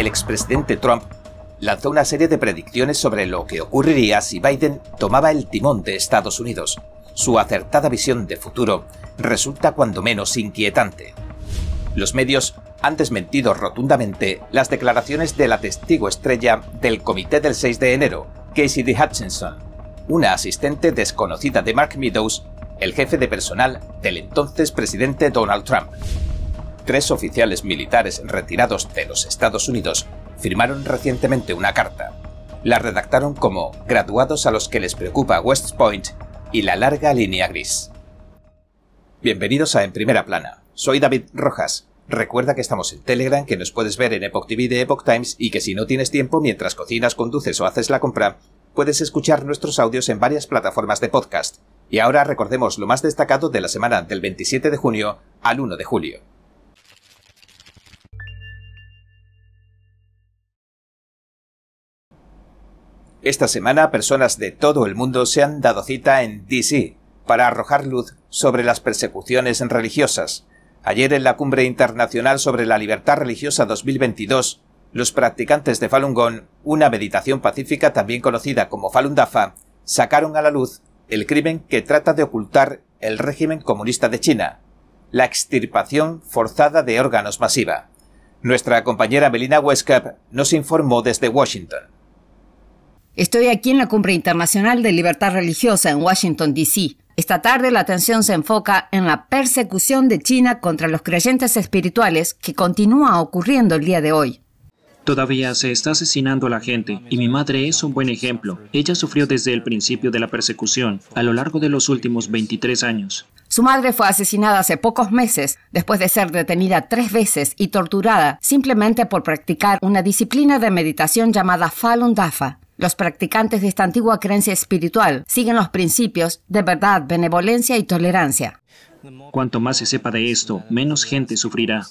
el expresidente Trump lanzó una serie de predicciones sobre lo que ocurriría si Biden tomaba el timón de Estados Unidos. Su acertada visión de futuro resulta cuando menos inquietante. Los medios han desmentido rotundamente las declaraciones de la testigo estrella del comité del 6 de enero, Casey D. Hutchinson, una asistente desconocida de Mark Meadows, el jefe de personal del entonces presidente Donald Trump. Tres oficiales militares retirados de los Estados Unidos firmaron recientemente una carta. La redactaron como graduados a los que les preocupa West Point y la larga línea gris. Bienvenidos a En Primera Plana. Soy David Rojas. Recuerda que estamos en Telegram, que nos puedes ver en Epoch TV de Epoch Times y que si no tienes tiempo mientras cocinas, conduces o haces la compra, puedes escuchar nuestros audios en varias plataformas de podcast. Y ahora recordemos lo más destacado de la semana del 27 de junio al 1 de julio. Esta semana personas de todo el mundo se han dado cita en DC para arrojar luz sobre las persecuciones religiosas. Ayer en la Cumbre Internacional sobre la Libertad Religiosa 2022, los practicantes de Falun Gong, una meditación pacífica también conocida como Falun Dafa, sacaron a la luz el crimen que trata de ocultar el régimen comunista de China, la extirpación forzada de órganos masiva. Nuestra compañera Melina Westcap nos informó desde Washington. Estoy aquí en la Cumbre Internacional de Libertad Religiosa en Washington, D.C. Esta tarde la atención se enfoca en la persecución de China contra los creyentes espirituales que continúa ocurriendo el día de hoy. Todavía se está asesinando a la gente y mi madre es un buen ejemplo. Ella sufrió desde el principio de la persecución a lo largo de los últimos 23 años. Su madre fue asesinada hace pocos meses después de ser detenida tres veces y torturada simplemente por practicar una disciplina de meditación llamada Falun Dafa. Los practicantes de esta antigua creencia espiritual siguen los principios de verdad, benevolencia y tolerancia. Cuanto más se sepa de esto, menos gente sufrirá.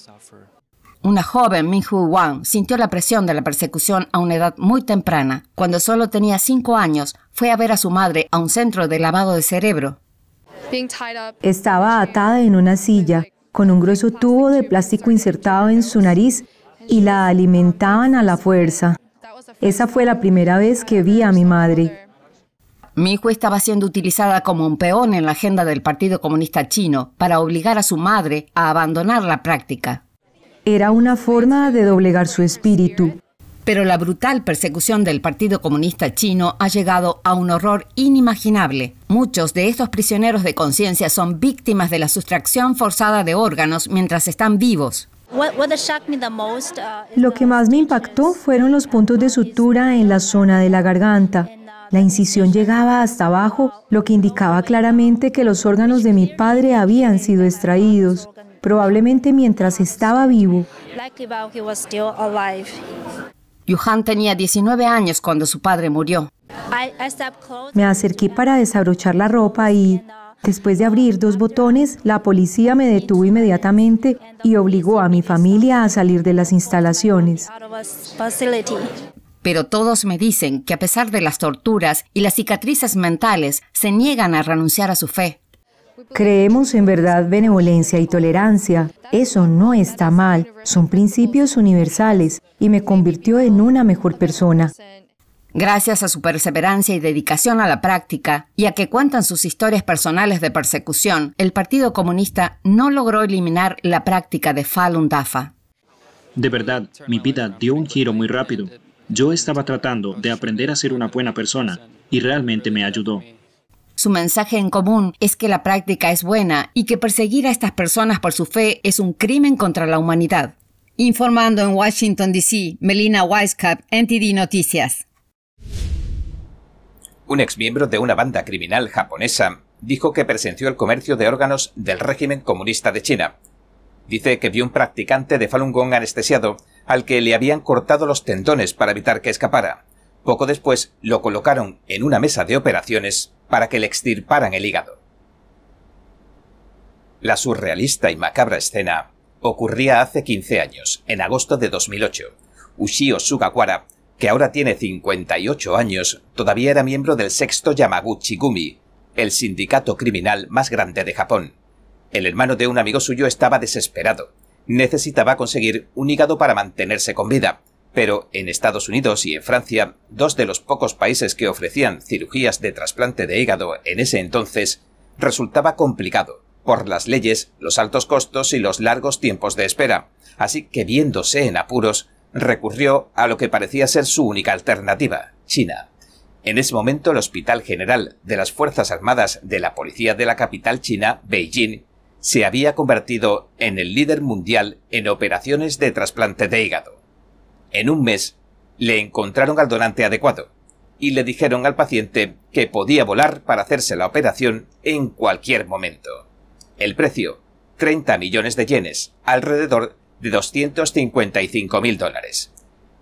Una joven, Minhu Wang, sintió la presión de la persecución a una edad muy temprana. Cuando solo tenía cinco años, fue a ver a su madre a un centro de lavado de cerebro. Estaba atada en una silla, con un grueso tubo de plástico insertado en su nariz, y la alimentaban a la fuerza. Esa fue la primera vez que vi a mi madre. Mi hijo estaba siendo utilizada como un peón en la agenda del Partido Comunista Chino para obligar a su madre a abandonar la práctica. Era una forma de doblegar su espíritu. Pero la brutal persecución del Partido Comunista Chino ha llegado a un horror inimaginable. Muchos de estos prisioneros de conciencia son víctimas de la sustracción forzada de órganos mientras están vivos. Lo que más me impactó fueron los puntos de sutura en la zona de la garganta. La incisión llegaba hasta abajo, lo que indicaba claramente que los órganos de mi padre habían sido extraídos, probablemente mientras estaba vivo. Yuhan tenía 19 años cuando su padre murió. Me acerqué para desabrochar la ropa y, Después de abrir dos botones, la policía me detuvo inmediatamente y obligó a mi familia a salir de las instalaciones. Pero todos me dicen que a pesar de las torturas y las cicatrices mentales, se niegan a renunciar a su fe. Creemos en verdad, benevolencia y tolerancia. Eso no está mal, son principios universales y me convirtió en una mejor persona. Gracias a su perseverancia y dedicación a la práctica, y a que cuentan sus historias personales de persecución, el Partido Comunista no logró eliminar la práctica de Falun Dafa. De verdad, mi vida dio un giro muy rápido. Yo estaba tratando de aprender a ser una buena persona, y realmente me ayudó. Su mensaje en común es que la práctica es buena y que perseguir a estas personas por su fe es un crimen contra la humanidad. Informando en Washington, D.C., Melina Weisskopf, NTD Noticias. Un exmiembro de una banda criminal japonesa dijo que presenció el comercio de órganos del régimen comunista de China. Dice que vio un practicante de Falun Gong anestesiado al que le habían cortado los tendones para evitar que escapara. Poco después lo colocaron en una mesa de operaciones para que le extirparan el hígado. La surrealista y macabra escena ocurría hace 15 años, en agosto de 2008. Ushio Sugawara que ahora tiene 58 años, todavía era miembro del sexto Yamaguchi Gumi, el sindicato criminal más grande de Japón. El hermano de un amigo suyo estaba desesperado. Necesitaba conseguir un hígado para mantenerse con vida, Pero en Estados Unidos y en Francia, dos de los pocos países que ofrecían cirugías de trasplante de hígado en ese entonces, resultaba complicado por las leyes, los altos costos y los largos tiempos de espera, así que viéndose en apuros, recurrió a lo que parecía ser su única alternativa, China. En ese momento el Hospital General de las Fuerzas Armadas de la Policía de la capital china, Beijing, se había convertido en el líder mundial en operaciones de trasplante de hígado. En un mes le encontraron al donante adecuado y le dijeron al paciente que podía volar para hacerse la operación en cualquier momento. El precio, 30 millones de yenes, alrededor de 255 mil dólares.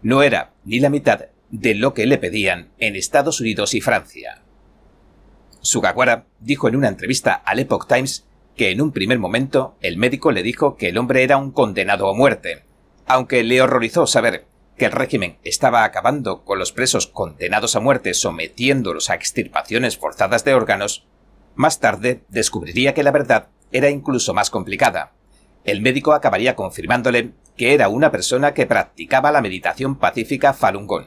No era ni la mitad de lo que le pedían en Estados Unidos y Francia. Sugawara dijo en una entrevista al Epoch Times que en un primer momento el médico le dijo que el hombre era un condenado a muerte, aunque le horrorizó saber que el régimen estaba acabando con los presos condenados a muerte sometiéndolos a extirpaciones forzadas de órganos, más tarde descubriría que la verdad era incluso más complicada. El médico acabaría confirmándole que era una persona que practicaba la meditación pacífica Falun Gong.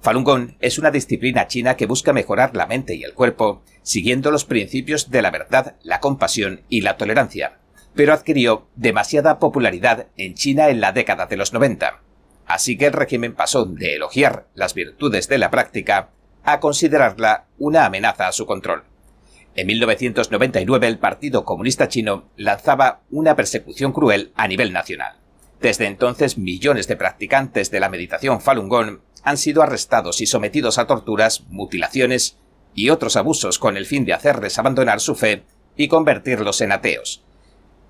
Falun Gong es una disciplina china que busca mejorar la mente y el cuerpo siguiendo los principios de la verdad, la compasión y la tolerancia, pero adquirió demasiada popularidad en China en la década de los 90. Así que el régimen pasó de elogiar las virtudes de la práctica a considerarla una amenaza a su control. En 1999 el Partido Comunista Chino lanzaba una persecución cruel a nivel nacional. Desde entonces millones de practicantes de la meditación Falun Gong han sido arrestados y sometidos a torturas, mutilaciones y otros abusos con el fin de hacerles abandonar su fe y convertirlos en ateos.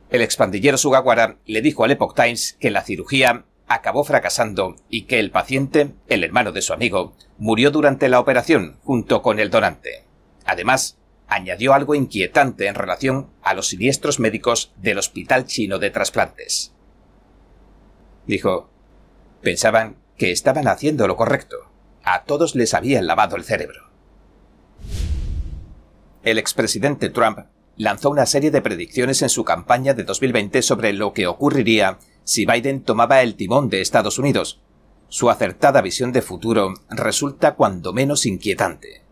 El expandillero Sugawara le dijo al Epoch Times que la cirugía acabó fracasando y que el paciente, el hermano de su amigo, murió durante la operación junto con el donante. Además, añadió algo inquietante en relación a los siniestros médicos del Hospital Chino de Trasplantes. Dijo, pensaban que estaban haciendo lo correcto. A todos les habían lavado el cerebro. El expresidente Trump lanzó una serie de predicciones en su campaña de 2020 sobre lo que ocurriría si Biden tomaba el timón de Estados Unidos. Su acertada visión de futuro resulta cuando menos inquietante.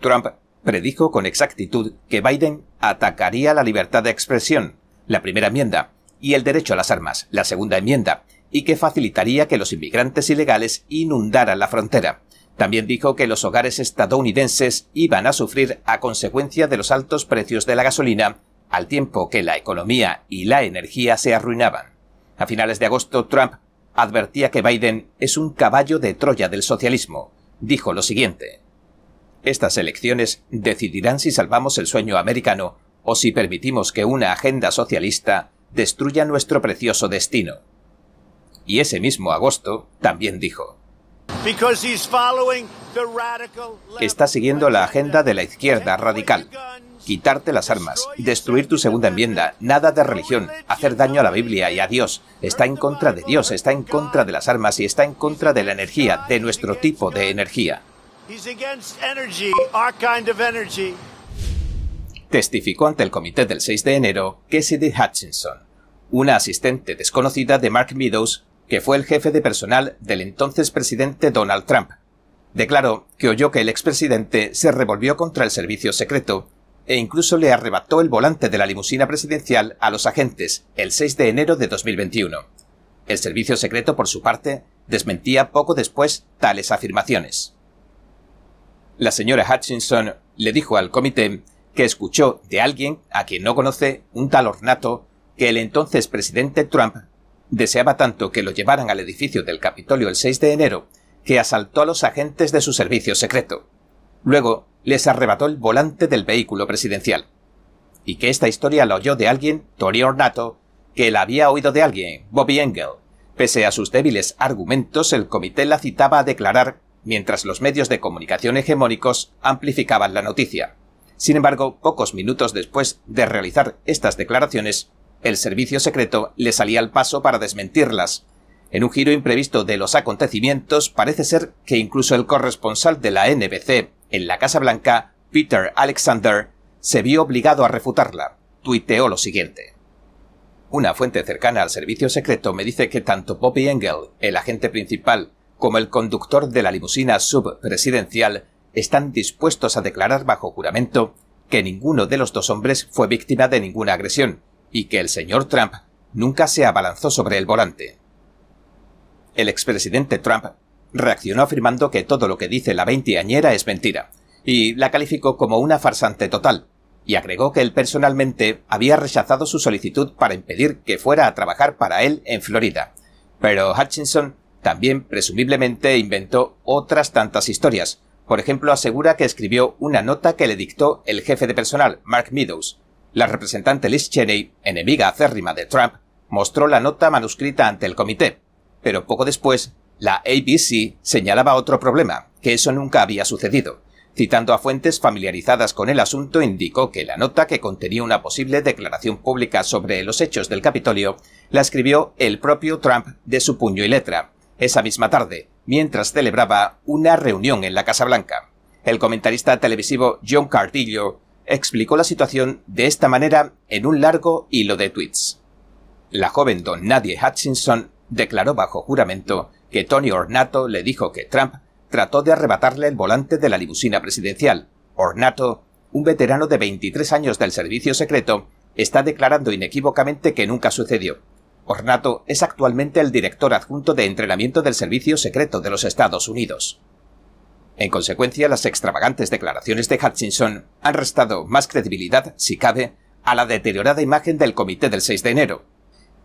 Trump predijo con exactitud que Biden atacaría la libertad de expresión, la primera enmienda, y el derecho a las armas, la segunda enmienda, y que facilitaría que los inmigrantes ilegales inundaran la frontera. También dijo que los hogares estadounidenses iban a sufrir a consecuencia de los altos precios de la gasolina, al tiempo que la economía y la energía se arruinaban. A finales de agosto, Trump advertía que Biden es un caballo de Troya del socialismo. Dijo lo siguiente. Estas elecciones decidirán si salvamos el sueño americano o si permitimos que una agenda socialista destruya nuestro precioso destino. Y ese mismo agosto también dijo, Está siguiendo la agenda de la izquierda radical. Quitarte las armas, destruir tu segunda enmienda, nada de religión, hacer daño a la Biblia y a Dios. Está en contra de Dios, está en contra de las armas y está en contra de la energía, de nuestro tipo de energía. Testificó ante el comité del 6 de enero Cassidy Hutchinson, una asistente desconocida de Mark Meadows, que fue el jefe de personal del entonces presidente Donald Trump. Declaró que oyó que el expresidente se revolvió contra el servicio secreto e incluso le arrebató el volante de la limusina presidencial a los agentes el 6 de enero de 2021. El servicio secreto, por su parte, desmentía poco después tales afirmaciones. La señora Hutchinson le dijo al comité que escuchó de alguien a quien no conoce un tal ornato que el entonces presidente Trump deseaba tanto que lo llevaran al edificio del Capitolio el 6 de enero que asaltó a los agentes de su servicio secreto. Luego les arrebató el volante del vehículo presidencial. Y que esta historia la oyó de alguien, Tony Ornato, que la había oído de alguien, Bobby Engel. Pese a sus débiles argumentos, el comité la citaba a declarar mientras los medios de comunicación hegemónicos amplificaban la noticia. Sin embargo, pocos minutos después de realizar estas declaraciones, el servicio secreto le salía al paso para desmentirlas. En un giro imprevisto de los acontecimientos, parece ser que incluso el corresponsal de la NBC en la Casa Blanca, Peter Alexander, se vio obligado a refutarla. Tuiteó lo siguiente. Una fuente cercana al servicio secreto me dice que tanto Bobby Engel, el agente principal, como el conductor de la limusina subpresidencial están dispuestos a declarar bajo juramento que ninguno de los dos hombres fue víctima de ninguna agresión y que el señor Trump nunca se abalanzó sobre el volante. El expresidente Trump reaccionó afirmando que todo lo que dice la veinteañera es mentira, y la calificó como una farsante total, y agregó que él personalmente había rechazado su solicitud para impedir que fuera a trabajar para él en Florida. Pero Hutchinson también presumiblemente inventó otras tantas historias. Por ejemplo, asegura que escribió una nota que le dictó el jefe de personal, Mark Meadows. La representante Liz Cheney, enemiga acérrima de Trump, mostró la nota manuscrita ante el comité. Pero poco después, la ABC señalaba otro problema, que eso nunca había sucedido. Citando a fuentes familiarizadas con el asunto, indicó que la nota, que contenía una posible declaración pública sobre los hechos del Capitolio, la escribió el propio Trump de su puño y letra, esa misma tarde, mientras celebraba una reunión en la Casa Blanca. El comentarista televisivo John Cardillo explicó la situación de esta manera en un largo hilo de tweets. La joven don Nadie Hutchinson declaró bajo juramento que Tony Ornato le dijo que Trump trató de arrebatarle el volante de la limusina presidencial. Ornato, un veterano de 23 años del servicio secreto, está declarando inequívocamente que nunca sucedió. Ornato es actualmente el director adjunto de entrenamiento del Servicio Secreto de los Estados Unidos. En consecuencia, las extravagantes declaraciones de Hutchinson han restado más credibilidad, si cabe, a la deteriorada imagen del comité del 6 de enero.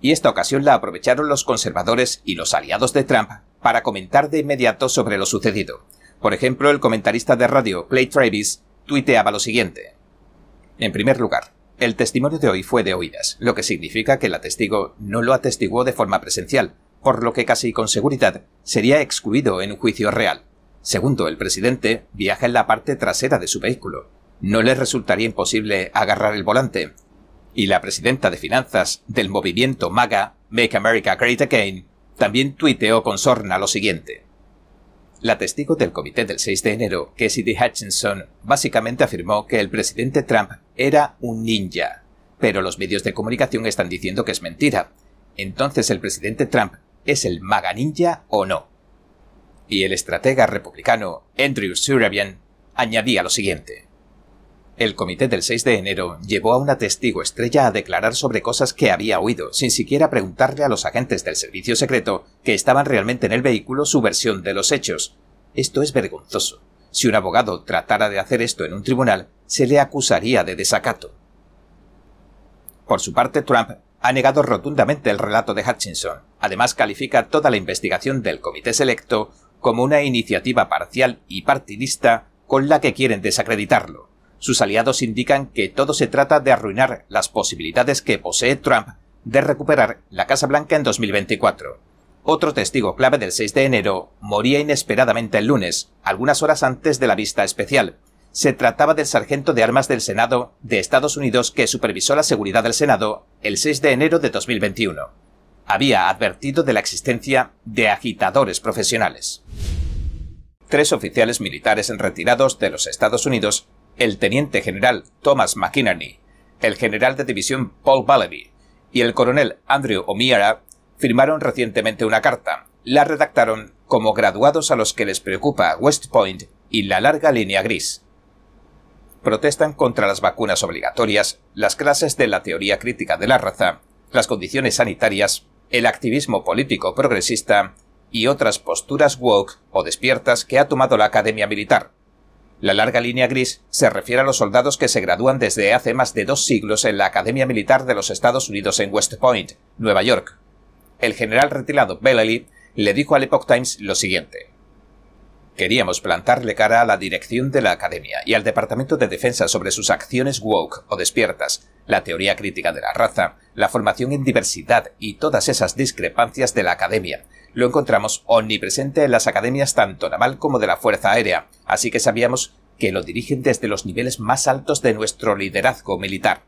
Y esta ocasión la aprovecharon los conservadores y los aliados de Trump para comentar de inmediato sobre lo sucedido. Por ejemplo, el comentarista de radio Clay Travis tuiteaba lo siguiente. En primer lugar, el testimonio de hoy fue de oídas, lo que significa que la testigo no lo atestiguó de forma presencial, por lo que casi con seguridad sería excluido en un juicio real. Segundo, el presidente viaja en la parte trasera de su vehículo. No le resultaría imposible agarrar el volante. Y la presidenta de finanzas del movimiento MAGA, Make America Great Again, también tuiteó con sorna lo siguiente. La testigo del comité del 6 de enero, Cassidy Hutchinson, básicamente afirmó que el presidente Trump era un ninja, pero los medios de comunicación están diciendo que es mentira. Entonces, ¿el presidente Trump es el maga ninja o no? Y el estratega republicano Andrew Surabian añadía lo siguiente. El comité del 6 de enero llevó a una testigo estrella a declarar sobre cosas que había oído, sin siquiera preguntarle a los agentes del servicio secreto que estaban realmente en el vehículo su versión de los hechos. Esto es vergonzoso. Si un abogado tratara de hacer esto en un tribunal, se le acusaría de desacato. Por su parte, Trump ha negado rotundamente el relato de Hutchinson. Además, califica toda la investigación del comité selecto como una iniciativa parcial y partidista con la que quieren desacreditarlo. Sus aliados indican que todo se trata de arruinar las posibilidades que posee Trump de recuperar la Casa Blanca en 2024. Otro testigo clave del 6 de enero moría inesperadamente el lunes, algunas horas antes de la vista especial. Se trataba del sargento de armas del Senado de Estados Unidos que supervisó la seguridad del Senado el 6 de enero de 2021. Había advertido de la existencia de agitadores profesionales. Tres oficiales militares retirados de los Estados Unidos el teniente general Thomas McInerney, el general de división Paul Balaby y el coronel Andrew O'Meara firmaron recientemente una carta. La redactaron como graduados a los que les preocupa West Point y la larga línea gris. Protestan contra las vacunas obligatorias, las clases de la teoría crítica de la raza, las condiciones sanitarias, el activismo político progresista y otras posturas woke o despiertas que ha tomado la Academia Militar, la larga línea gris se refiere a los soldados que se gradúan desde hace más de dos siglos en la Academia Militar de los Estados Unidos en West Point, Nueva York. El general retirado Bellely le dijo al Epoch Times lo siguiente. Queríamos plantarle cara a la dirección de la Academia y al Departamento de Defensa sobre sus acciones woke o despiertas, la teoría crítica de la raza, la formación en diversidad y todas esas discrepancias de la Academia, lo encontramos omnipresente en las academias tanto naval como de la Fuerza Aérea, así que sabíamos que lo dirigen desde los niveles más altos de nuestro liderazgo militar.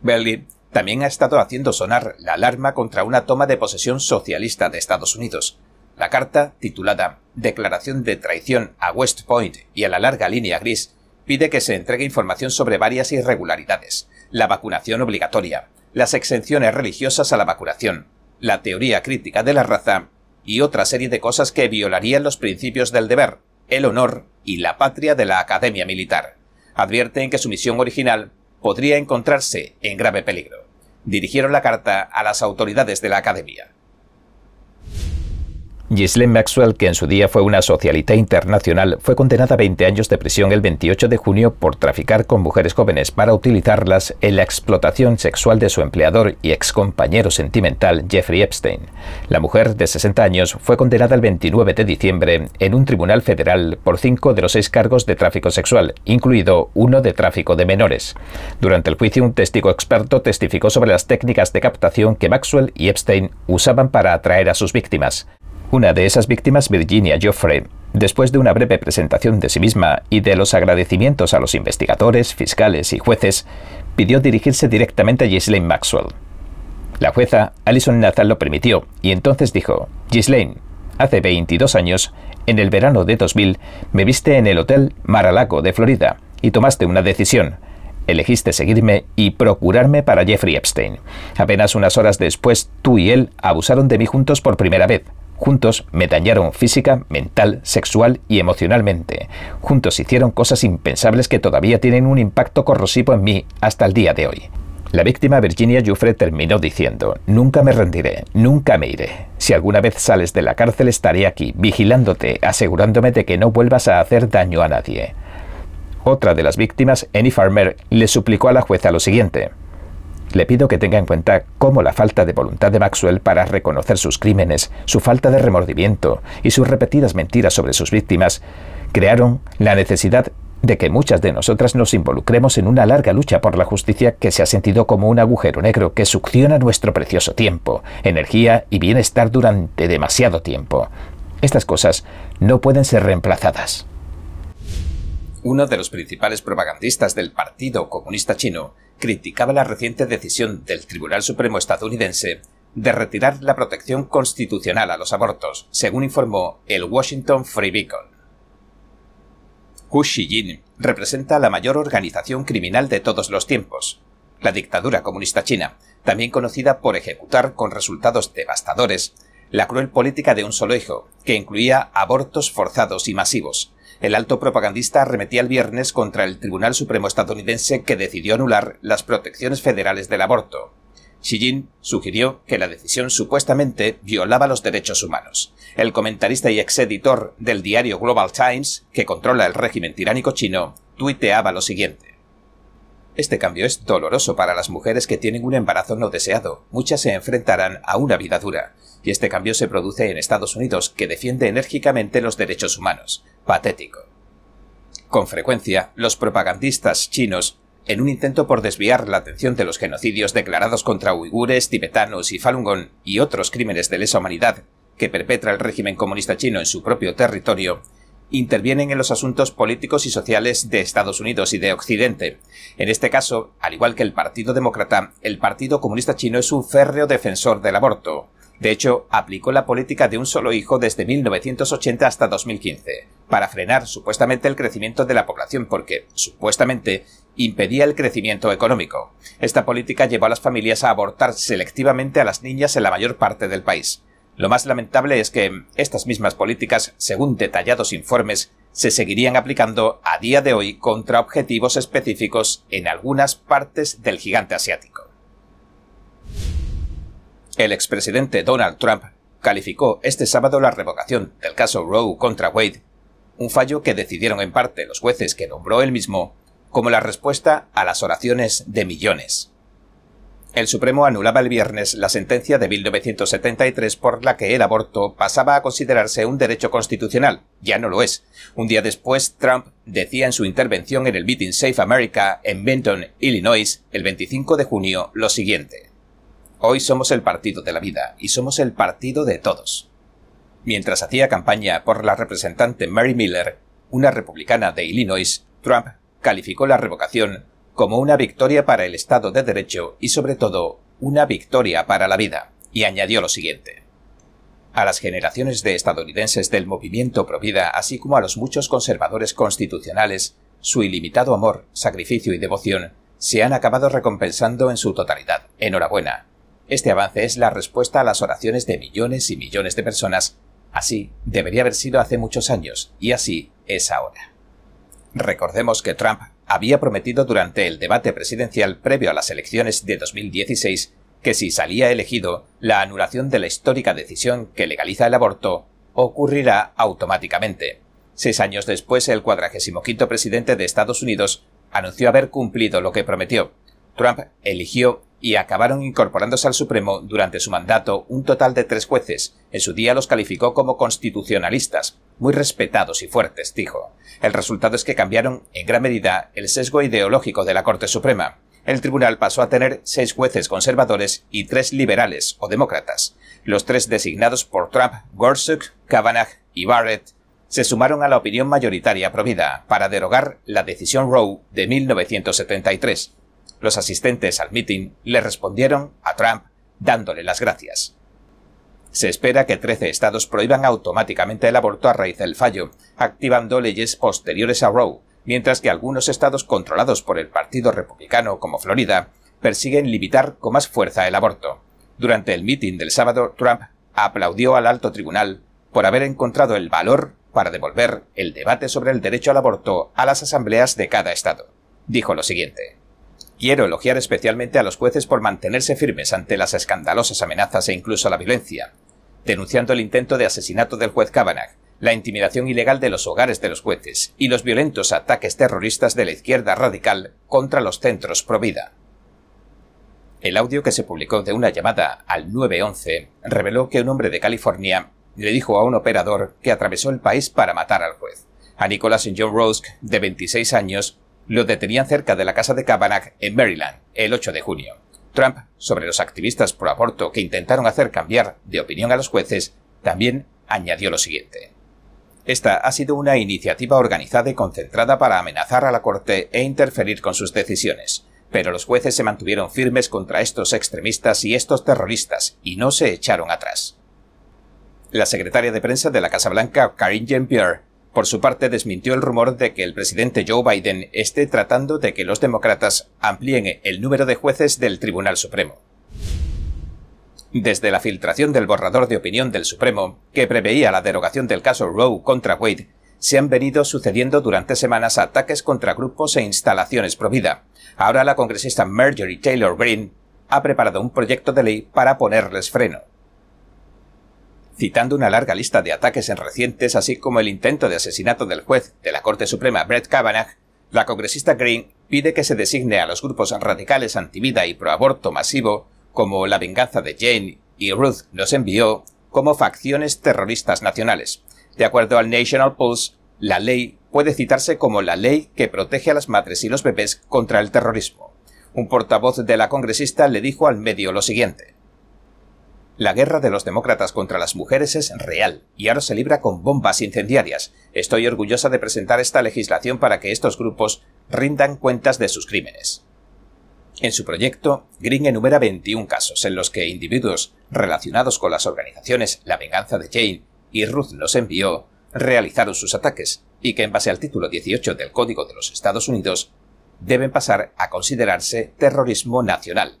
Berlin también ha estado haciendo sonar la alarma contra una toma de posesión socialista de Estados Unidos. La carta, titulada Declaración de traición a West Point y a la larga línea gris, pide que se entregue información sobre varias irregularidades, la vacunación obligatoria, las exenciones religiosas a la vacunación, la teoría crítica de la raza y otra serie de cosas que violarían los principios del deber, el honor y la patria de la Academia Militar. Advierten que su misión original podría encontrarse en grave peligro. Dirigieron la carta a las autoridades de la Academia. Ghislaine Maxwell, que en su día fue una socialita internacional, fue condenada a 20 años de prisión el 28 de junio por traficar con mujeres jóvenes para utilizarlas en la explotación sexual de su empleador y excompañero sentimental Jeffrey Epstein. La mujer, de 60 años, fue condenada el 29 de diciembre en un tribunal federal por cinco de los seis cargos de tráfico sexual, incluido uno de tráfico de menores. Durante el juicio, un testigo experto testificó sobre las técnicas de captación que Maxwell y Epstein usaban para atraer a sus víctimas. Una de esas víctimas, Virginia Joffre, después de una breve presentación de sí misma y de los agradecimientos a los investigadores, fiscales y jueces, pidió dirigirse directamente a Ghislaine Maxwell. La jueza Alison Nathan lo permitió y entonces dijo, Ghislaine, hace 22 años, en el verano de 2000, me viste en el Hotel Mar-a-Lago de Florida y tomaste una decisión. Elegiste seguirme y procurarme para Jeffrey Epstein. Apenas unas horas después, tú y él abusaron de mí juntos por primera vez. Juntos me dañaron física, mental, sexual y emocionalmente. Juntos hicieron cosas impensables que todavía tienen un impacto corrosivo en mí hasta el día de hoy. La víctima Virginia Jufre terminó diciendo, Nunca me rendiré, nunca me iré. Si alguna vez sales de la cárcel estaré aquí, vigilándote, asegurándome de que no vuelvas a hacer daño a nadie. Otra de las víctimas, Annie Farmer, le suplicó a la jueza lo siguiente. Le pido que tenga en cuenta cómo la falta de voluntad de Maxwell para reconocer sus crímenes, su falta de remordimiento y sus repetidas mentiras sobre sus víctimas crearon la necesidad de que muchas de nosotras nos involucremos en una larga lucha por la justicia que se ha sentido como un agujero negro que succiona nuestro precioso tiempo, energía y bienestar durante demasiado tiempo. Estas cosas no pueden ser reemplazadas. Uno de los principales propagandistas del Partido Comunista Chino criticaba la reciente decisión del Tribunal Supremo estadounidense de retirar la protección constitucional a los abortos, según informó el Washington Free Beacon. Hu Xijin representa la mayor organización criminal de todos los tiempos, la dictadura comunista china, también conocida por ejecutar con resultados devastadores la cruel política de un solo hijo, que incluía abortos forzados y masivos, el alto propagandista arremetía el viernes contra el Tribunal Supremo estadounidense que decidió anular las protecciones federales del aborto. Xi Jinping sugirió que la decisión supuestamente violaba los derechos humanos. El comentarista y ex-editor del diario Global Times, que controla el régimen tiránico chino, tuiteaba lo siguiente. Este cambio es doloroso para las mujeres que tienen un embarazo no deseado. Muchas se enfrentarán a una vida dura. Y este cambio se produce en Estados Unidos, que defiende enérgicamente los derechos humanos. Patético. Con frecuencia, los propagandistas chinos, en un intento por desviar la atención de los genocidios declarados contra uigures, tibetanos y Falun Gong y otros crímenes de lesa humanidad que perpetra el régimen comunista chino en su propio territorio, intervienen en los asuntos políticos y sociales de Estados Unidos y de Occidente. En este caso, al igual que el Partido Demócrata, el Partido Comunista Chino es un férreo defensor del aborto. De hecho, aplicó la política de un solo hijo desde 1980 hasta 2015, para frenar supuestamente el crecimiento de la población porque, supuestamente, impedía el crecimiento económico. Esta política llevó a las familias a abortar selectivamente a las niñas en la mayor parte del país. Lo más lamentable es que estas mismas políticas, según detallados informes, se seguirían aplicando a día de hoy contra objetivos específicos en algunas partes del gigante asiático. El expresidente Donald Trump calificó este sábado la revocación del caso Roe contra Wade, un fallo que decidieron en parte los jueces que nombró él mismo, como la respuesta a las oraciones de millones. El Supremo anulaba el viernes la sentencia de 1973 por la que el aborto pasaba a considerarse un derecho constitucional. Ya no lo es. Un día después, Trump decía en su intervención en el Meeting Safe America en Benton, Illinois, el 25 de junio, lo siguiente. Hoy somos el partido de la vida y somos el partido de todos. Mientras hacía campaña por la representante Mary Miller, una republicana de Illinois, Trump calificó la revocación como una victoria para el Estado de Derecho y sobre todo una victoria para la vida, y añadió lo siguiente. A las generaciones de estadounidenses del movimiento Provida, así como a los muchos conservadores constitucionales, su ilimitado amor, sacrificio y devoción se han acabado recompensando en su totalidad. Enhorabuena. Este avance es la respuesta a las oraciones de millones y millones de personas. Así debería haber sido hace muchos años, y así es ahora. Recordemos que Trump había prometido durante el debate presidencial previo a las elecciones de 2016 que si salía elegido, la anulación de la histórica decisión que legaliza el aborto ocurrirá automáticamente. Seis años después, el quinto presidente de Estados Unidos anunció haber cumplido lo que prometió. Trump eligió y acabaron incorporándose al Supremo durante su mandato un total de tres jueces. En su día los calificó como constitucionalistas, muy respetados y fuertes, dijo. El resultado es que cambiaron en gran medida el sesgo ideológico de la Corte Suprema. El tribunal pasó a tener seis jueces conservadores y tres liberales o demócratas. Los tres designados por Trump, Gorsuch, Kavanaugh y Barrett se sumaron a la opinión mayoritaria provida para derogar la decisión Roe de 1973. Los asistentes al meeting le respondieron a Trump dándole las gracias. Se espera que 13 estados prohíban automáticamente el aborto a raíz del fallo, activando leyes posteriores a Roe, mientras que algunos estados controlados por el Partido Republicano, como Florida, persiguen limitar con más fuerza el aborto. Durante el meeting del sábado, Trump aplaudió al alto tribunal por haber encontrado el valor para devolver el debate sobre el derecho al aborto a las asambleas de cada estado. Dijo lo siguiente. Quiero elogiar especialmente a los jueces por mantenerse firmes ante las escandalosas amenazas e incluso la violencia, denunciando el intento de asesinato del juez Kavanaugh, la intimidación ilegal de los hogares de los jueces y los violentos ataques terroristas de la izquierda radical contra los centros pro vida. El audio que se publicó de una llamada al 911 reveló que un hombre de California le dijo a un operador que atravesó el país para matar al juez. A Nicholas John Rosk, de 26 años, lo detenían cerca de la casa de Kavanagh en Maryland el 8 de junio. Trump, sobre los activistas pro aborto que intentaron hacer cambiar de opinión a los jueces, también añadió lo siguiente. Esta ha sido una iniciativa organizada y concentrada para amenazar a la Corte e interferir con sus decisiones. Pero los jueces se mantuvieron firmes contra estos extremistas y estos terroristas y no se echaron atrás. La secretaria de prensa de la Casa Blanca, Karine Jean-Pierre, por su parte desmintió el rumor de que el presidente Joe Biden esté tratando de que los demócratas amplíen el número de jueces del Tribunal Supremo. Desde la filtración del borrador de opinión del Supremo, que preveía la derogación del caso Roe contra Wade, se han venido sucediendo durante semanas ataques contra grupos e instalaciones pro vida. Ahora la congresista Marjorie Taylor Greene ha preparado un proyecto de ley para ponerles freno citando una larga lista de ataques en recientes, así como el intento de asesinato del juez de la Corte Suprema Brett Kavanaugh, la congresista Green pide que se designe a los grupos radicales antivida y proaborto masivo, como La Venganza de Jane y Ruth nos envió, como facciones terroristas nacionales. De acuerdo al National Pulse, la ley puede citarse como la ley que protege a las madres y los bebés contra el terrorismo. Un portavoz de la congresista le dijo al medio lo siguiente. La guerra de los demócratas contra las mujeres es real y ahora se libra con bombas incendiarias. Estoy orgullosa de presentar esta legislación para que estos grupos rindan cuentas de sus crímenes. En su proyecto, Green enumera 21 casos en los que individuos relacionados con las organizaciones La Venganza de Jane y Ruth los envió realizaron sus ataques y que en base al título 18 del Código de los Estados Unidos deben pasar a considerarse terrorismo nacional.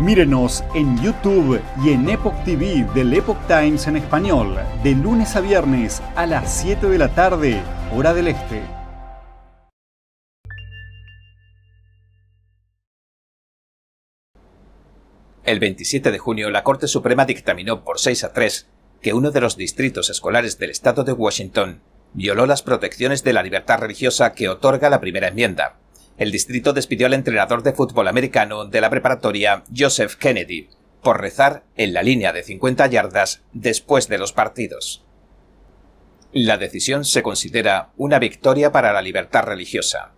Mírenos en YouTube y en Epoch TV del Epoch Times en español, de lunes a viernes a las 7 de la tarde, hora del este. El 27 de junio, la Corte Suprema dictaminó por 6 a 3 que uno de los distritos escolares del estado de Washington violó las protecciones de la libertad religiosa que otorga la primera enmienda el distrito despidió al entrenador de fútbol americano de la preparatoria Joseph Kennedy por rezar en la línea de 50 yardas después de los partidos. La decisión se considera una victoria para la libertad religiosa.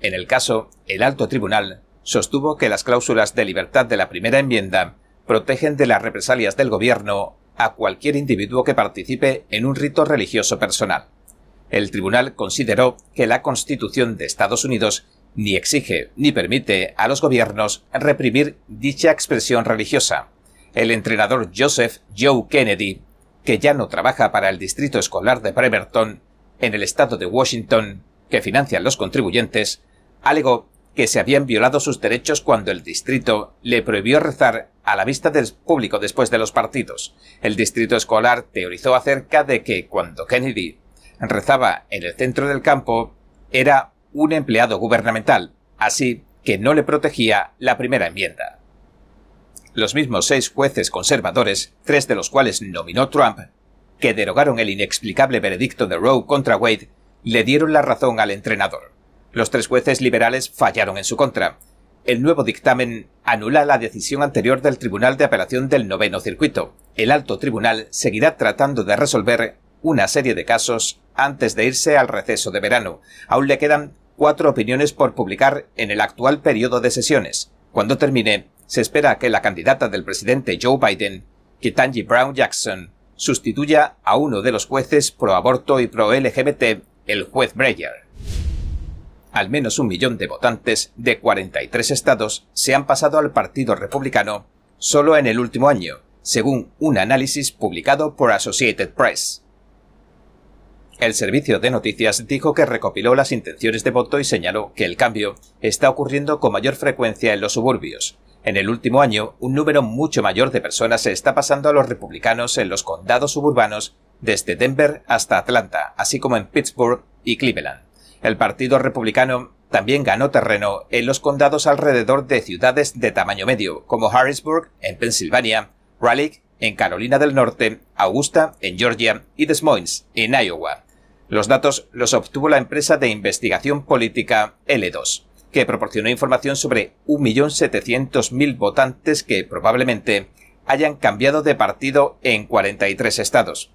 En el caso, el alto tribunal sostuvo que las cláusulas de libertad de la primera enmienda protegen de las represalias del gobierno a cualquier individuo que participe en un rito religioso personal. El tribunal consideró que la Constitución de Estados Unidos ni exige ni permite a los gobiernos reprimir dicha expresión religiosa. El entrenador Joseph Joe Kennedy, que ya no trabaja para el Distrito Escolar de Bremerton, en el estado de Washington, que financian los contribuyentes, alegó que se habían violado sus derechos cuando el distrito le prohibió rezar a la vista del público después de los partidos. El distrito escolar teorizó acerca de que cuando Kennedy rezaba en el centro del campo era un empleado gubernamental, así que no le protegía la primera enmienda. Los mismos seis jueces conservadores, tres de los cuales nominó Trump, que derogaron el inexplicable veredicto de Roe contra Wade, le dieron la razón al entrenador. Los tres jueces liberales fallaron en su contra. El nuevo dictamen anula la decisión anterior del Tribunal de Apelación del Noveno Circuito. El alto tribunal seguirá tratando de resolver una serie de casos antes de irse al receso de verano. Aún le quedan cuatro opiniones por publicar en el actual periodo de sesiones. Cuando termine, se espera que la candidata del presidente Joe Biden, Ketanji Brown Jackson, sustituya a uno de los jueces pro aborto y pro LGBT, el juez Breyer al menos un millón de votantes de 43 estados se han pasado al Partido Republicano solo en el último año, según un análisis publicado por Associated Press. El servicio de noticias dijo que recopiló las intenciones de voto y señaló que el cambio está ocurriendo con mayor frecuencia en los suburbios. En el último año, un número mucho mayor de personas se está pasando a los republicanos en los condados suburbanos desde Denver hasta Atlanta, así como en Pittsburgh y Cleveland. El Partido Republicano también ganó terreno en los condados alrededor de ciudades de tamaño medio, como Harrisburg, en Pensilvania, Raleigh, en Carolina del Norte, Augusta, en Georgia, y Des Moines, en Iowa. Los datos los obtuvo la empresa de investigación política L2, que proporcionó información sobre 1.700.000 votantes que probablemente hayan cambiado de partido en 43 estados.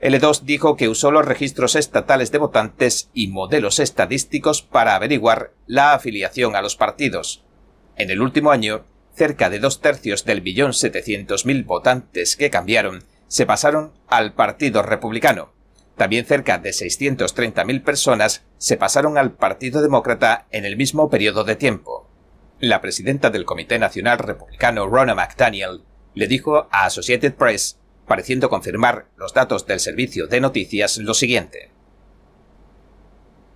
L2 dijo que usó los registros estatales de votantes y modelos estadísticos para averiguar la afiliación a los partidos. En el último año, cerca de dos tercios del billón setecientos mil votantes que cambiaron se pasaron al Partido Republicano. También cerca de 630.000 personas se pasaron al Partido Demócrata en el mismo periodo de tiempo. La presidenta del Comité Nacional Republicano, Ronna McDaniel, le dijo a Associated Press pareciendo confirmar los datos del servicio de noticias lo siguiente.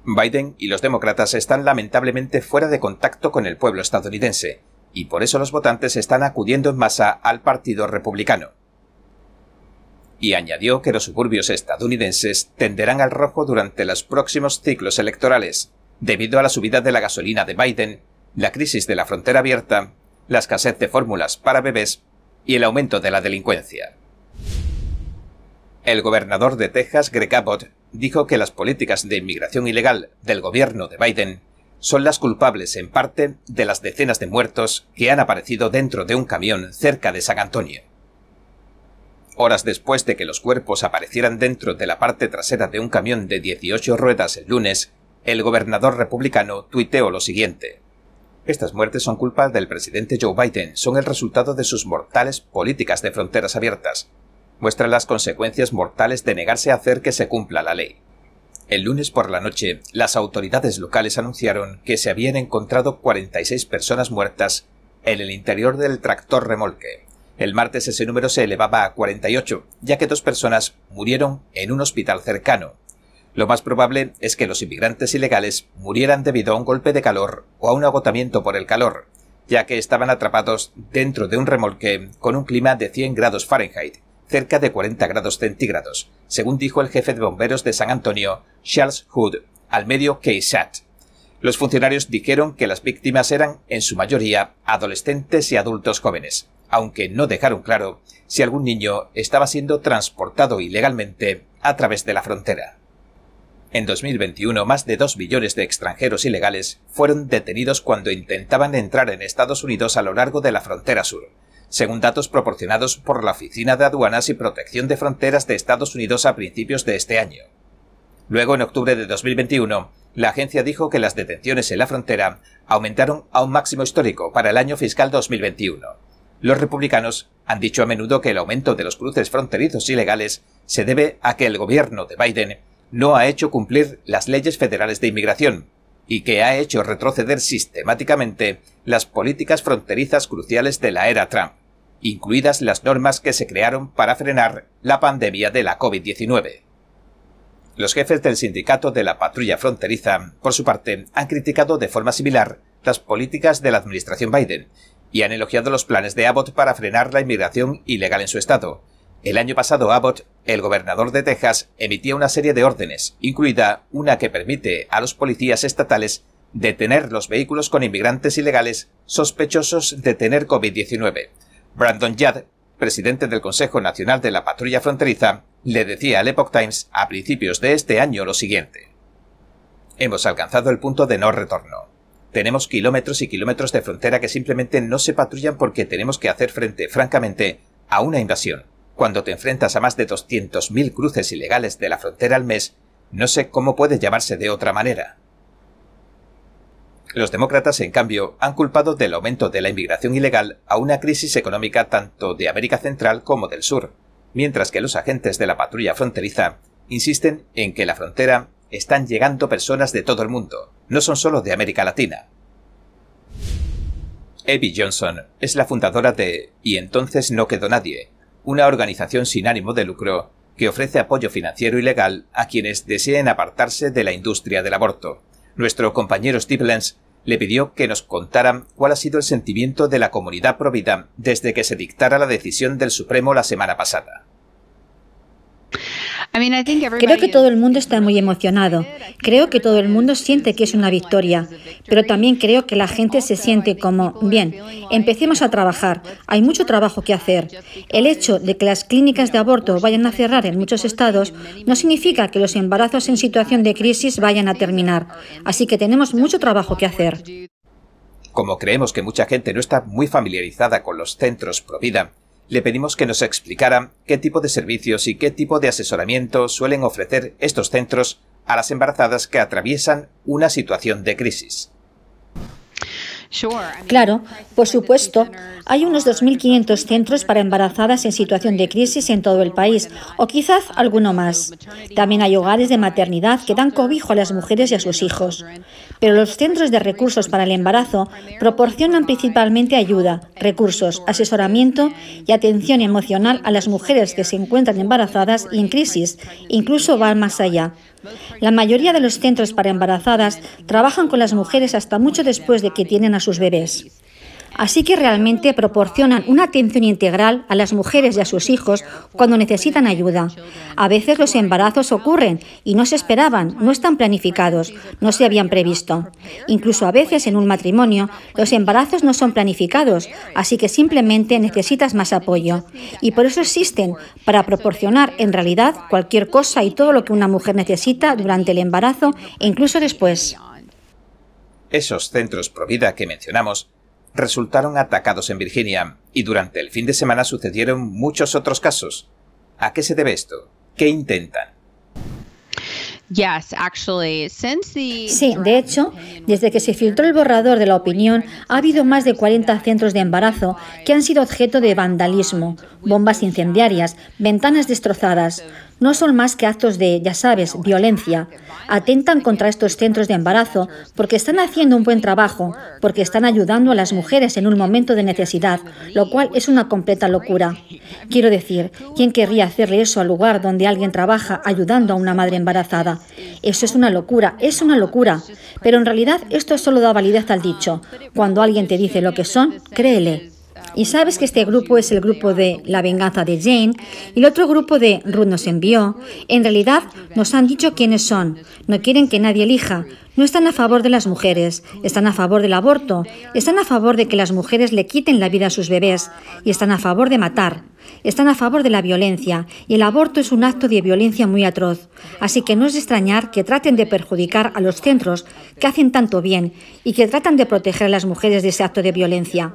Biden y los demócratas están lamentablemente fuera de contacto con el pueblo estadounidense, y por eso los votantes están acudiendo en masa al Partido Republicano. Y añadió que los suburbios estadounidenses tenderán al rojo durante los próximos ciclos electorales, debido a la subida de la gasolina de Biden, la crisis de la frontera abierta, la escasez de fórmulas para bebés y el aumento de la delincuencia. El gobernador de Texas, Greg Abbott, dijo que las políticas de inmigración ilegal del gobierno de Biden son las culpables en parte de las decenas de muertos que han aparecido dentro de un camión cerca de San Antonio. Horas después de que los cuerpos aparecieran dentro de la parte trasera de un camión de 18 ruedas el lunes, el gobernador republicano tuiteó lo siguiente. Estas muertes son culpa del presidente Joe Biden, son el resultado de sus mortales políticas de fronteras abiertas muestra las consecuencias mortales de negarse a hacer que se cumpla la ley. El lunes por la noche, las autoridades locales anunciaron que se habían encontrado 46 personas muertas en el interior del tractor remolque. El martes ese número se elevaba a 48, ya que dos personas murieron en un hospital cercano. Lo más probable es que los inmigrantes ilegales murieran debido a un golpe de calor o a un agotamiento por el calor, ya que estaban atrapados dentro de un remolque con un clima de 100 grados Fahrenheit, cerca de 40 grados centígrados, según dijo el jefe de bomberos de San Antonio, Charles Hood, al medio KSAT. Los funcionarios dijeron que las víctimas eran, en su mayoría, adolescentes y adultos jóvenes, aunque no dejaron claro si algún niño estaba siendo transportado ilegalmente a través de la frontera. En 2021, más de 2 millones de extranjeros ilegales fueron detenidos cuando intentaban entrar en Estados Unidos a lo largo de la frontera sur, según datos proporcionados por la Oficina de Aduanas y Protección de Fronteras de Estados Unidos a principios de este año. Luego, en octubre de 2021, la agencia dijo que las detenciones en la frontera aumentaron a un máximo histórico para el año fiscal 2021. Los republicanos han dicho a menudo que el aumento de los cruces fronterizos ilegales se debe a que el gobierno de Biden no ha hecho cumplir las leyes federales de inmigración y que ha hecho retroceder sistemáticamente las políticas fronterizas cruciales de la era Trump, incluidas las normas que se crearon para frenar la pandemia de la COVID-19. Los jefes del sindicato de la patrulla fronteriza, por su parte, han criticado de forma similar las políticas de la administración Biden y han elogiado los planes de Abbott para frenar la inmigración ilegal en su estado. El año pasado Abbott, el gobernador de Texas, emitía una serie de órdenes, incluida una que permite a los policías estatales detener los vehículos con inmigrantes ilegales sospechosos de tener COVID-19. Brandon Judd, presidente del Consejo Nacional de la Patrulla Fronteriza, le decía al Epoch Times a principios de este año lo siguiente. Hemos alcanzado el punto de no retorno. Tenemos kilómetros y kilómetros de frontera que simplemente no se patrullan porque tenemos que hacer frente, francamente, a una invasión. Cuando te enfrentas a más de 200.000 cruces ilegales de la frontera al mes, no sé cómo puede llamarse de otra manera. Los demócratas, en cambio, han culpado del aumento de la inmigración ilegal a una crisis económica tanto de América Central como del Sur, mientras que los agentes de la patrulla fronteriza insisten en que la frontera están llegando personas de todo el mundo, no son solo de América Latina. Abby Johnson es la fundadora de Y entonces no quedó nadie, una organización sin ánimo de lucro que ofrece apoyo financiero y legal a quienes deseen apartarse de la industria del aborto. Nuestro compañero Steve Lenz le pidió que nos contaran cuál ha sido el sentimiento de la comunidad provida desde que se dictara la decisión del Supremo la semana pasada. Creo que todo el mundo está muy emocionado. Creo que todo el mundo siente que es una victoria. Pero también creo que la gente se siente como, bien, empecemos a trabajar. Hay mucho trabajo que hacer. El hecho de que las clínicas de aborto vayan a cerrar en muchos estados no significa que los embarazos en situación de crisis vayan a terminar. Así que tenemos mucho trabajo que hacer. Como creemos que mucha gente no está muy familiarizada con los centros Provida, le pedimos que nos explicara qué tipo de servicios y qué tipo de asesoramiento suelen ofrecer estos centros a las embarazadas que atraviesan una situación de crisis. Claro, por supuesto, hay unos 2.500 centros para embarazadas en situación de crisis en todo el país, o quizás alguno más. También hay hogares de maternidad que dan cobijo a las mujeres y a sus hijos. Pero los centros de recursos para el embarazo proporcionan principalmente ayuda, recursos, asesoramiento y atención emocional a las mujeres que se encuentran embarazadas y en crisis, incluso van más allá. La mayoría de los centros para embarazadas trabajan con las mujeres hasta mucho después de que tienen a sus bebés. Así que realmente proporcionan una atención integral a las mujeres y a sus hijos cuando necesitan ayuda. A veces los embarazos ocurren y no se esperaban, no están planificados, no se habían previsto. Incluso a veces en un matrimonio los embarazos no son planificados, así que simplemente necesitas más apoyo. Y por eso existen, para proporcionar en realidad cualquier cosa y todo lo que una mujer necesita durante el embarazo e incluso después. Esos centros Provida que mencionamos resultaron atacados en Virginia y durante el fin de semana sucedieron muchos otros casos. ¿A qué se debe esto? ¿Qué intentan? Sí, de hecho, desde que se filtró el borrador de la opinión, ha habido más de 40 centros de embarazo que han sido objeto de vandalismo, bombas incendiarias, ventanas destrozadas, no son más que actos de, ya sabes, violencia. Atentan contra estos centros de embarazo porque están haciendo un buen trabajo, porque están ayudando a las mujeres en un momento de necesidad, lo cual es una completa locura. Quiero decir, ¿quién querría hacerle eso al lugar donde alguien trabaja ayudando a una madre embarazada? Eso es una locura, es una locura. Pero en realidad esto solo da validez al dicho. Cuando alguien te dice lo que son, créele. Y sabes que este grupo es el grupo de La venganza de Jane y el otro grupo de Ruth nos envió. En realidad nos han dicho quiénes son. No quieren que nadie elija. No están a favor de las mujeres, están a favor del aborto, están a favor de que las mujeres le quiten la vida a sus bebés y están a favor de matar. Están a favor de la violencia y el aborto es un acto de violencia muy atroz. Así que no es de extrañar que traten de perjudicar a los centros que hacen tanto bien y que tratan de proteger a las mujeres de ese acto de violencia.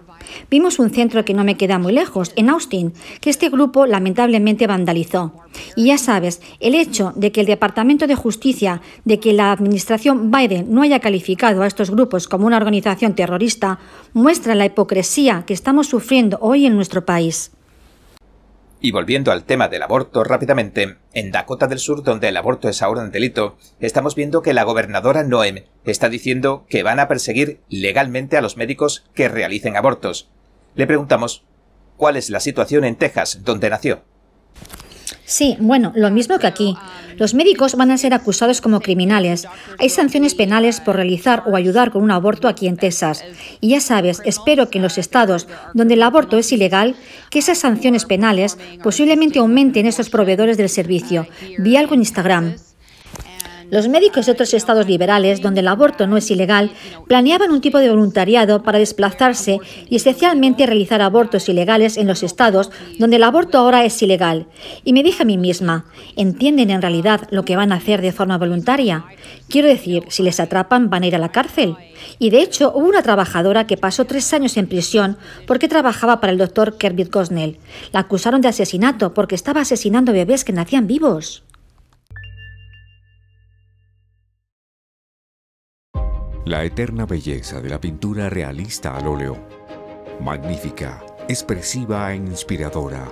Vimos un centro que no me queda muy lejos, en Austin, que este grupo lamentablemente vandalizó. Y ya sabes, el hecho de que el Departamento de Justicia, de que la administración Biden no haya calificado a estos grupos como una organización terrorista, muestra la hipocresía que estamos sufriendo hoy en nuestro país. Y volviendo al tema del aborto rápidamente, en Dakota del Sur, donde el aborto es ahora un delito, estamos viendo que la gobernadora Noem está diciendo que van a perseguir legalmente a los médicos que realicen abortos. Le preguntamos, ¿cuál es la situación en Texas, donde nació? Sí, bueno, lo mismo que aquí. Los médicos van a ser acusados como criminales. Hay sanciones penales por realizar o ayudar con un aborto aquí en Texas. Y ya sabes, espero que en los estados donde el aborto es ilegal, que esas sanciones penales posiblemente aumenten esos proveedores del servicio. Vi algo en Instagram. Los médicos de otros estados liberales, donde el aborto no es ilegal, planeaban un tipo de voluntariado para desplazarse y especialmente realizar abortos ilegales en los estados donde el aborto ahora es ilegal. Y me dije a mí misma, ¿entienden en realidad lo que van a hacer de forma voluntaria? Quiero decir, si les atrapan van a ir a la cárcel. Y de hecho hubo una trabajadora que pasó tres años en prisión porque trabajaba para el doctor Kermit Gosnell. La acusaron de asesinato porque estaba asesinando bebés que nacían vivos. La eterna belleza de la pintura realista al óleo. Magnífica, expresiva e inspiradora.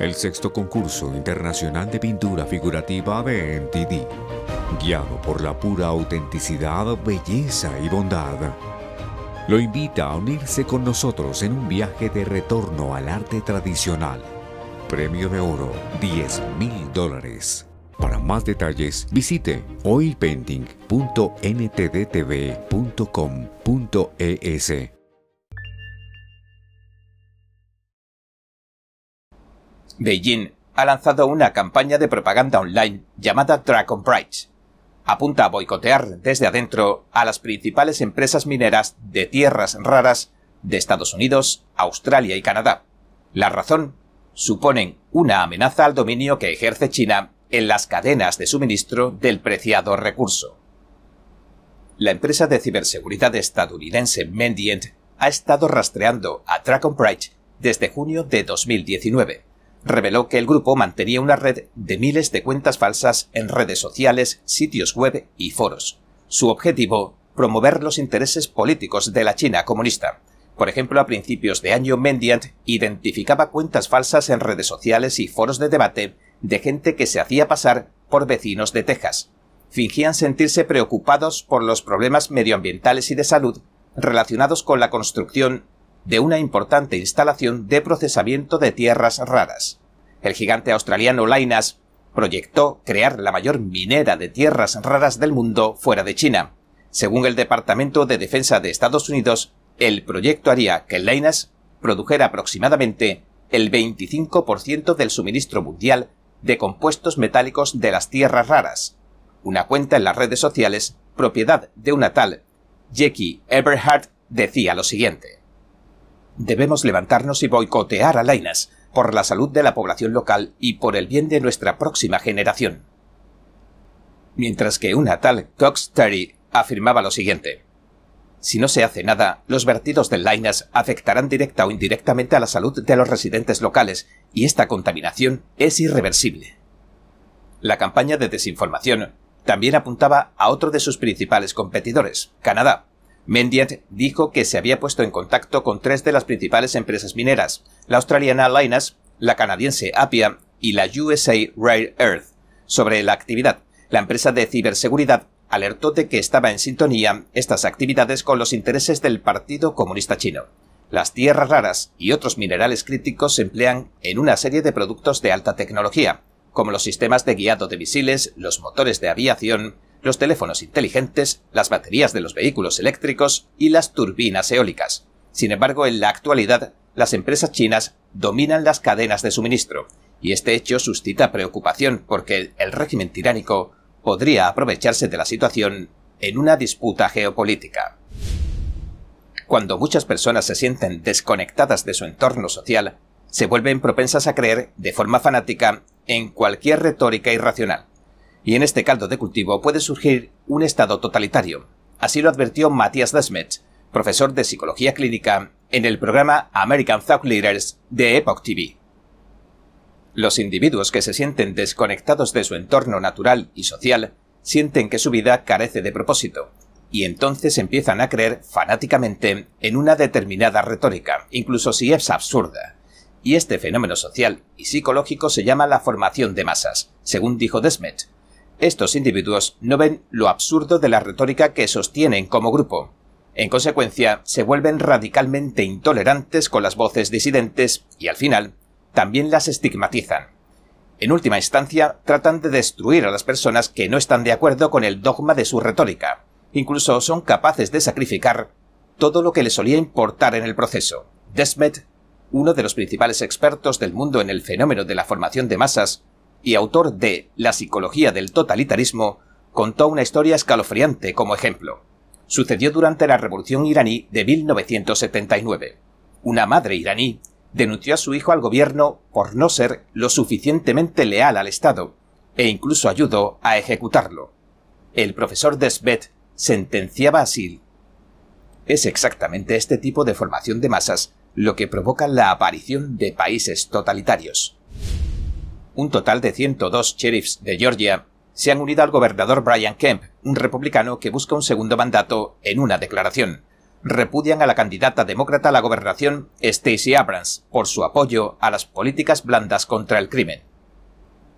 El sexto concurso internacional de pintura figurativa de NTD, guiado por la pura autenticidad, belleza y bondad. Lo invita a unirse con nosotros en un viaje de retorno al arte tradicional. Premio de oro, 10 mil dólares. Para más detalles, visite oilpainting.ntdtv.com.es. Beijing ha lanzado una campaña de propaganda online llamada Dragon Bright. Apunta a boicotear desde adentro a las principales empresas mineras de tierras raras de Estados Unidos, Australia y Canadá. La razón suponen una amenaza al dominio que ejerce China en las cadenas de suministro del preciado recurso. La empresa de ciberseguridad estadounidense Mendient ha estado rastreando a Dragon Bright desde junio de 2019. Reveló que el grupo mantenía una red de miles de cuentas falsas en redes sociales, sitios web y foros. Su objetivo, promover los intereses políticos de la China comunista. Por ejemplo, a principios de año, Mendiant identificaba cuentas falsas en redes sociales y foros de debate de gente que se hacía pasar por vecinos de Texas. Fingían sentirse preocupados por los problemas medioambientales y de salud relacionados con la construcción de una importante instalación de procesamiento de tierras raras. El gigante australiano Lainas proyectó crear la mayor minera de tierras raras del mundo fuera de China. Según el Departamento de Defensa de Estados Unidos, el proyecto haría que Lainas produjera aproximadamente el 25% del suministro mundial de compuestos metálicos de las tierras raras. Una cuenta en las redes sociales, propiedad de una tal Jackie Eberhardt, decía lo siguiente. Debemos levantarnos y boicotear a Lainas por la salud de la población local y por el bien de nuestra próxima generación. Mientras que una tal Cox Terry afirmaba lo siguiente. Si no se hace nada, los vertidos del Lainas afectarán directa o indirectamente a la salud de los residentes locales y esta contaminación es irreversible. La campaña de desinformación también apuntaba a otro de sus principales competidores, Canadá. Mendiant dijo que se había puesto en contacto con tres de las principales empresas mineras, la australiana Lynas, la canadiense Apia y la USA Rare Earth, sobre la actividad. La empresa de ciberseguridad alertó de que estaba en sintonía estas actividades con los intereses del Partido Comunista Chino. Las tierras raras y otros minerales críticos se emplean en una serie de productos de alta tecnología, como los sistemas de guiado de misiles, los motores de aviación, los teléfonos inteligentes, las baterías de los vehículos eléctricos y las turbinas eólicas. Sin embargo, en la actualidad, las empresas chinas dominan las cadenas de suministro, y este hecho suscita preocupación porque el régimen tiránico podría aprovecharse de la situación en una disputa geopolítica. Cuando muchas personas se sienten desconectadas de su entorno social, se vuelven propensas a creer, de forma fanática, en cualquier retórica irracional. Y en este caldo de cultivo puede surgir un estado totalitario. Así lo advirtió Matthias Desmet, profesor de psicología clínica en el programa American Thought Leaders de Epoch TV. Los individuos que se sienten desconectados de su entorno natural y social sienten que su vida carece de propósito, y entonces empiezan a creer fanáticamente en una determinada retórica, incluso si es absurda. Y este fenómeno social y psicológico se llama la formación de masas, según dijo Desmet. Estos individuos no ven lo absurdo de la retórica que sostienen como grupo. En consecuencia, se vuelven radicalmente intolerantes con las voces disidentes y al final también las estigmatizan. En última instancia, tratan de destruir a las personas que no están de acuerdo con el dogma de su retórica. Incluso son capaces de sacrificar todo lo que les solía importar en el proceso. Desmet, uno de los principales expertos del mundo en el fenómeno de la formación de masas y autor de La psicología del totalitarismo, contó una historia escalofriante como ejemplo. Sucedió durante la Revolución iraní de 1979. Una madre iraní denunció a su hijo al gobierno por no ser lo suficientemente leal al Estado, e incluso ayudó a ejecutarlo. El profesor Desbet sentenciaba así. Es exactamente este tipo de formación de masas lo que provoca la aparición de países totalitarios. Un total de 102 sheriffs de Georgia se han unido al gobernador Brian Kemp, un republicano que busca un segundo mandato, en una declaración repudian a la candidata demócrata a la gobernación Stacey Abrams por su apoyo a las políticas blandas contra el crimen.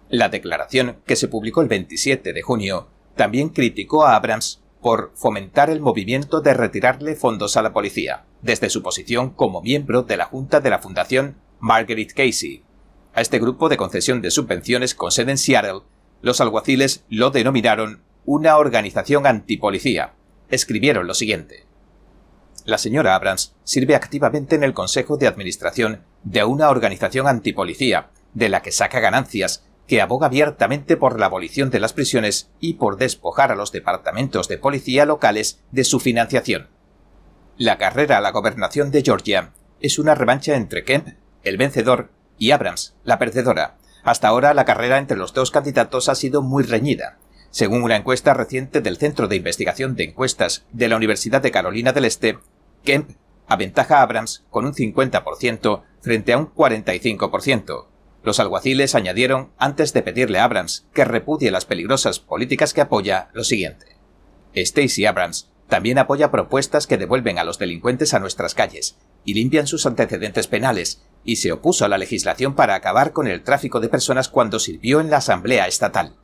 La declaración, que se publicó el 27 de junio, también criticó a Abrams por fomentar el movimiento de retirarle fondos a la policía, desde su posición como miembro de la Junta de la Fundación Margaret Casey. A este grupo de concesión de subvenciones con sede en Seattle, los alguaciles lo denominaron una organización antipolicía. Escribieron lo siguiente la señora Abrams sirve activamente en el Consejo de Administración de una organización antipolicía, de la que saca ganancias, que aboga abiertamente por la abolición de las prisiones y por despojar a los departamentos de policía locales de su financiación. La carrera a la gobernación de Georgia es una revancha entre Kemp, el vencedor, y Abrams, la perdedora. Hasta ahora la carrera entre los dos candidatos ha sido muy reñida. Según una encuesta reciente del Centro de Investigación de Encuestas de la Universidad de Carolina del Este, Kemp aventaja a Abrams con un 50% frente a un 45%. Los alguaciles añadieron, antes de pedirle a Abrams que repudie las peligrosas políticas que apoya, lo siguiente. Stacey Abrams también apoya propuestas que devuelven a los delincuentes a nuestras calles y limpian sus antecedentes penales, y se opuso a la legislación para acabar con el tráfico de personas cuando sirvió en la Asamblea Estatal.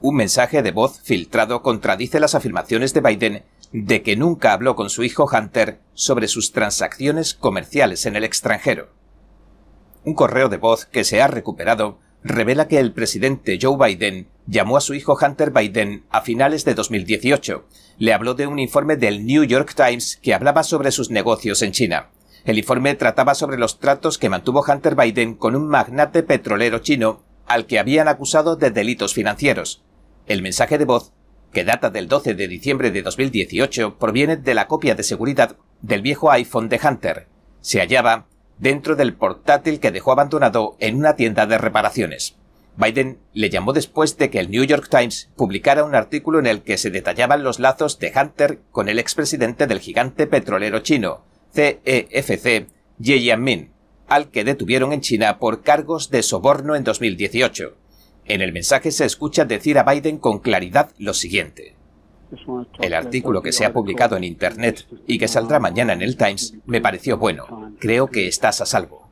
Un mensaje de voz filtrado contradice las afirmaciones de Biden de que nunca habló con su hijo Hunter sobre sus transacciones comerciales en el extranjero. Un correo de voz que se ha recuperado revela que el presidente Joe Biden llamó a su hijo Hunter Biden a finales de 2018. Le habló de un informe del New York Times que hablaba sobre sus negocios en China. El informe trataba sobre los tratos que mantuvo Hunter Biden con un magnate petrolero chino al que habían acusado de delitos financieros. El mensaje de voz que data del 12 de diciembre de 2018, proviene de la copia de seguridad del viejo iPhone de Hunter. Se hallaba dentro del portátil que dejó abandonado en una tienda de reparaciones. Biden le llamó después de que el New York Times publicara un artículo en el que se detallaban los lazos de Hunter con el expresidente del gigante petrolero chino, CEFC, Ye Jianmin, al que detuvieron en China por cargos de soborno en 2018. En el mensaje se escucha decir a Biden con claridad lo siguiente. El artículo que se ha publicado en Internet y que saldrá mañana en el Times me pareció bueno. Creo que estás a salvo.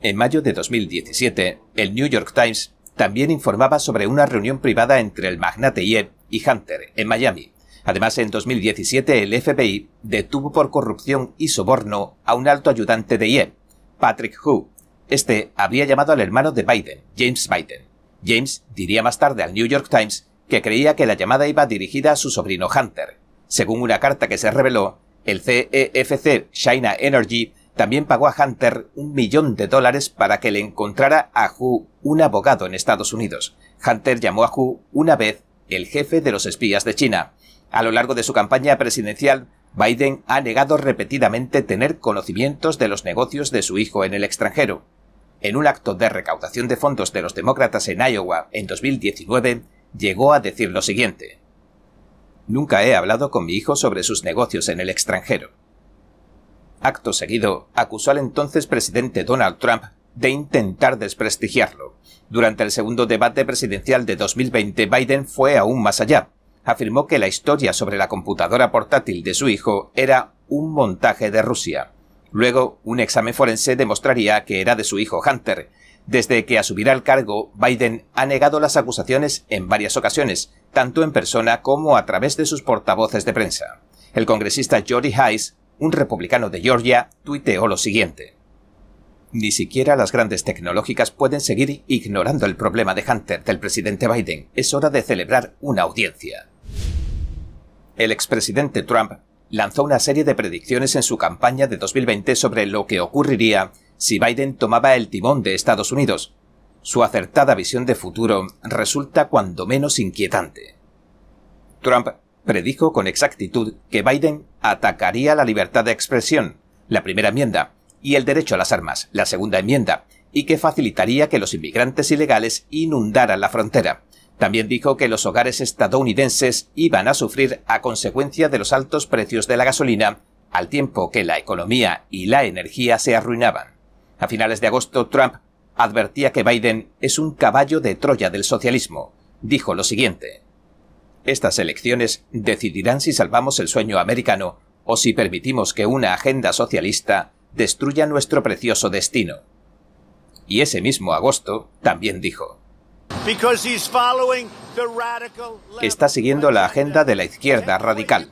En mayo de 2017, el New York Times también informaba sobre una reunión privada entre el magnate Ye y Hunter en Miami. Además, en 2017 el FBI detuvo por corrupción y soborno a un alto ayudante de Ye, Patrick Hu, este habría llamado al hermano de Biden, James Biden. James diría más tarde al New York Times que creía que la llamada iba dirigida a su sobrino Hunter. Según una carta que se reveló, el CEFC China Energy también pagó a Hunter un millón de dólares para que le encontrara a Hu un abogado en Estados Unidos. Hunter llamó a Hu una vez el jefe de los espías de China. A lo largo de su campaña presidencial, Biden ha negado repetidamente tener conocimientos de los negocios de su hijo en el extranjero. En un acto de recaudación de fondos de los demócratas en Iowa en 2019, llegó a decir lo siguiente. Nunca he hablado con mi hijo sobre sus negocios en el extranjero. Acto seguido, acusó al entonces presidente Donald Trump de intentar desprestigiarlo. Durante el segundo debate presidencial de 2020, Biden fue aún más allá. Afirmó que la historia sobre la computadora portátil de su hijo era un montaje de Rusia. Luego, un examen forense demostraría que era de su hijo Hunter. Desde que asumirá el cargo, Biden ha negado las acusaciones en varias ocasiones, tanto en persona como a través de sus portavoces de prensa. El congresista Jody Hayes, un republicano de Georgia, tuiteó lo siguiente. Ni siquiera las grandes tecnológicas pueden seguir ignorando el problema de Hunter del presidente Biden. Es hora de celebrar una audiencia. El expresidente Trump lanzó una serie de predicciones en su campaña de 2020 sobre lo que ocurriría si Biden tomaba el timón de Estados Unidos. Su acertada visión de futuro resulta cuando menos inquietante. Trump predijo con exactitud que Biden atacaría la libertad de expresión, la primera enmienda, y el derecho a las armas, la segunda enmienda, y que facilitaría que los inmigrantes ilegales inundaran la frontera. También dijo que los hogares estadounidenses iban a sufrir a consecuencia de los altos precios de la gasolina, al tiempo que la economía y la energía se arruinaban. A finales de agosto, Trump advertía que Biden es un caballo de Troya del socialismo. Dijo lo siguiente. Estas elecciones decidirán si salvamos el sueño americano o si permitimos que una agenda socialista destruya nuestro precioso destino. Y ese mismo agosto también dijo, Está siguiendo la agenda de la izquierda radical.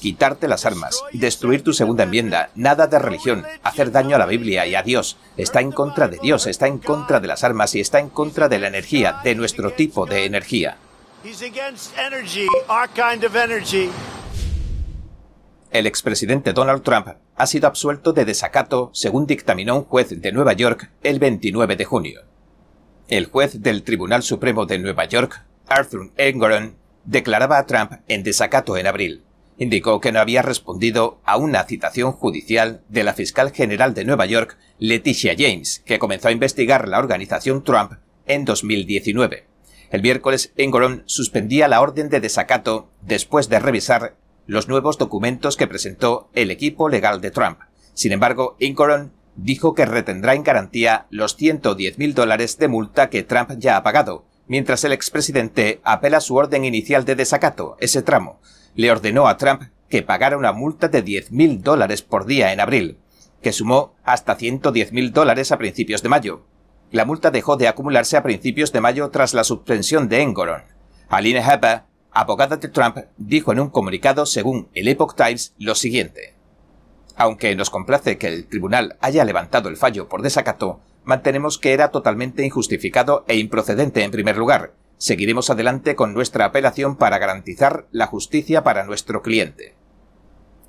Quitarte las armas, destruir tu segunda enmienda, nada de religión, hacer daño a la Biblia y a Dios. Está en contra de Dios, está en contra de las armas y está en contra de la energía, de nuestro tipo de energía. El expresidente Donald Trump ha sido absuelto de desacato según dictaminó un juez de Nueva York el 29 de junio. El juez del Tribunal Supremo de Nueva York, Arthur Engoron, declaraba a Trump en desacato en abril. Indicó que no había respondido a una citación judicial de la fiscal general de Nueva York, Leticia James, que comenzó a investigar la organización Trump en 2019. El miércoles, Engoron suspendía la orden de desacato después de revisar los nuevos documentos que presentó el equipo legal de Trump. Sin embargo, Engoron dijo que retendrá en garantía los 110 mil dólares de multa que Trump ya ha pagado, mientras el expresidente apela su orden inicial de desacato, ese tramo. Le ordenó a Trump que pagara una multa de 10 mil dólares por día en abril, que sumó hasta 110 mil dólares a principios de mayo. La multa dejó de acumularse a principios de mayo tras la suspensión de Engoron. Aline Hepper, abogada de Trump, dijo en un comunicado según el Epoch Times lo siguiente. Aunque nos complace que el tribunal haya levantado el fallo por desacato, mantenemos que era totalmente injustificado e improcedente en primer lugar. Seguiremos adelante con nuestra apelación para garantizar la justicia para nuestro cliente.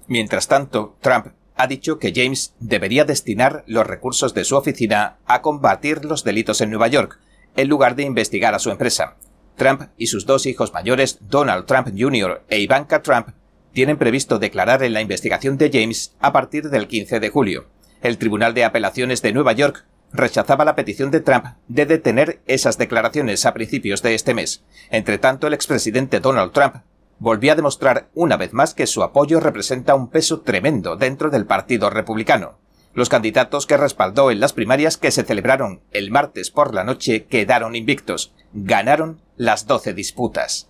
Mientras tanto, Trump ha dicho que James debería destinar los recursos de su oficina a combatir los delitos en Nueva York, en lugar de investigar a su empresa. Trump y sus dos hijos mayores, Donald Trump Jr. e Ivanka Trump, tienen previsto declarar en la investigación de James a partir del 15 de julio. El Tribunal de Apelaciones de Nueva York rechazaba la petición de Trump de detener esas declaraciones a principios de este mes. Entre tanto, el expresidente Donald Trump volvió a demostrar una vez más que su apoyo representa un peso tremendo dentro del Partido Republicano. Los candidatos que respaldó en las primarias que se celebraron el martes por la noche quedaron invictos, ganaron las 12 disputas.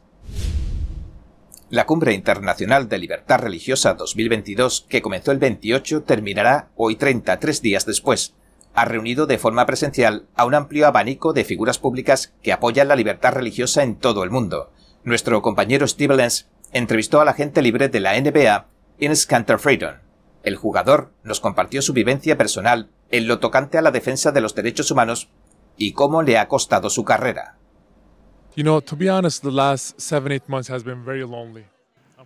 La Cumbre Internacional de Libertad Religiosa 2022, que comenzó el 28, terminará hoy 33 días después. Ha reunido de forma presencial a un amplio abanico de figuras públicas que apoyan la libertad religiosa en todo el mundo. Nuestro compañero Steve Lenz entrevistó a la agente libre de la NBA, Ines Cantor Freedon. El jugador nos compartió su vivencia personal en lo tocante a la defensa de los derechos humanos y cómo le ha costado su carrera.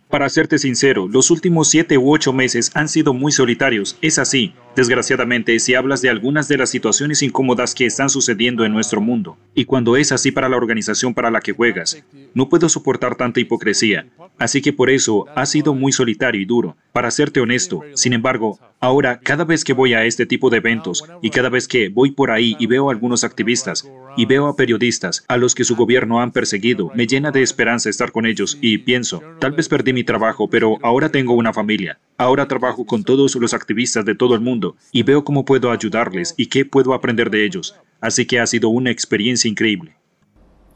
Para serte sincero, los últimos siete u ocho meses han sido muy solitarios, es así. Desgraciadamente, si hablas de algunas de las situaciones incómodas que están sucediendo en nuestro mundo, y cuando es así para la organización para la que juegas, no puedo soportar tanta hipocresía. Así que por eso ha sido muy solitario y duro, para serte honesto. Sin embargo, ahora cada vez que voy a este tipo de eventos y cada vez que voy por ahí y veo a algunos activistas, y veo a periodistas a los que su gobierno han perseguido, me llena de esperanza estar con ellos y pienso, tal vez perdí mi trabajo, pero ahora tengo una familia. Ahora trabajo con todos los activistas de todo el mundo y veo cómo puedo ayudarles y qué puedo aprender de ellos. Así que ha sido una experiencia increíble.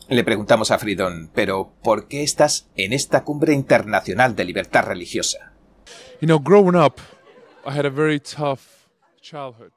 Le preguntamos a Fridon, pero ¿por qué estás en esta cumbre internacional de libertad religiosa? You know, growing up, I had a very tough childhood.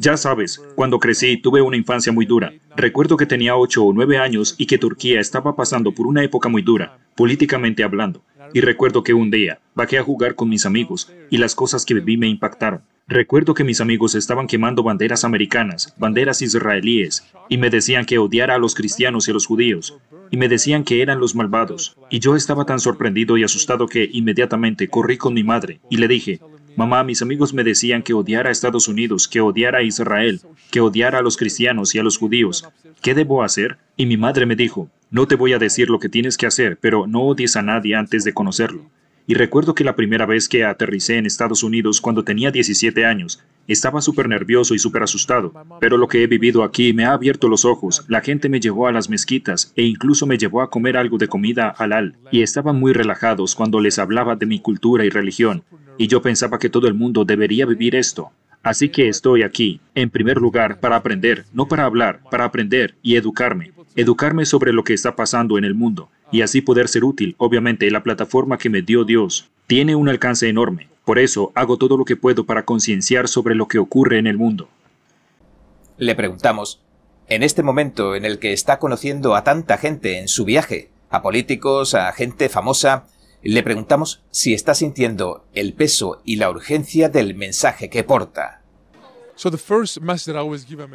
Ya sabes, cuando crecí tuve una infancia muy dura. Recuerdo que tenía 8 o 9 años y que Turquía estaba pasando por una época muy dura, políticamente hablando. Y recuerdo que un día bajé a jugar con mis amigos y las cosas que viví me impactaron. Recuerdo que mis amigos estaban quemando banderas americanas, banderas israelíes, y me decían que odiara a los cristianos y a los judíos, y me decían que eran los malvados. Y yo estaba tan sorprendido y asustado que inmediatamente corrí con mi madre y le dije, Mamá, mis amigos me decían que odiara a Estados Unidos, que odiara a Israel, que odiara a los cristianos y a los judíos. ¿Qué debo hacer? Y mi madre me dijo, no te voy a decir lo que tienes que hacer, pero no odies a nadie antes de conocerlo. Y recuerdo que la primera vez que aterricé en Estados Unidos cuando tenía 17 años, estaba súper nervioso y súper asustado, pero lo que he vivido aquí me ha abierto los ojos. La gente me llevó a las mezquitas e incluso me llevó a comer algo de comida halal, y estaban muy relajados cuando les hablaba de mi cultura y religión y yo pensaba que todo el mundo debería vivir esto. Así que estoy aquí, en primer lugar, para aprender, no para hablar, para aprender y educarme. Educarme sobre lo que está pasando en el mundo y así poder ser útil. Obviamente, la plataforma que me dio Dios tiene un alcance enorme. Por eso hago todo lo que puedo para concienciar sobre lo que ocurre en el mundo. Le preguntamos, en este momento en el que está conociendo a tanta gente en su viaje, a políticos, a gente famosa, le preguntamos si está sintiendo el peso y la urgencia del mensaje que porta.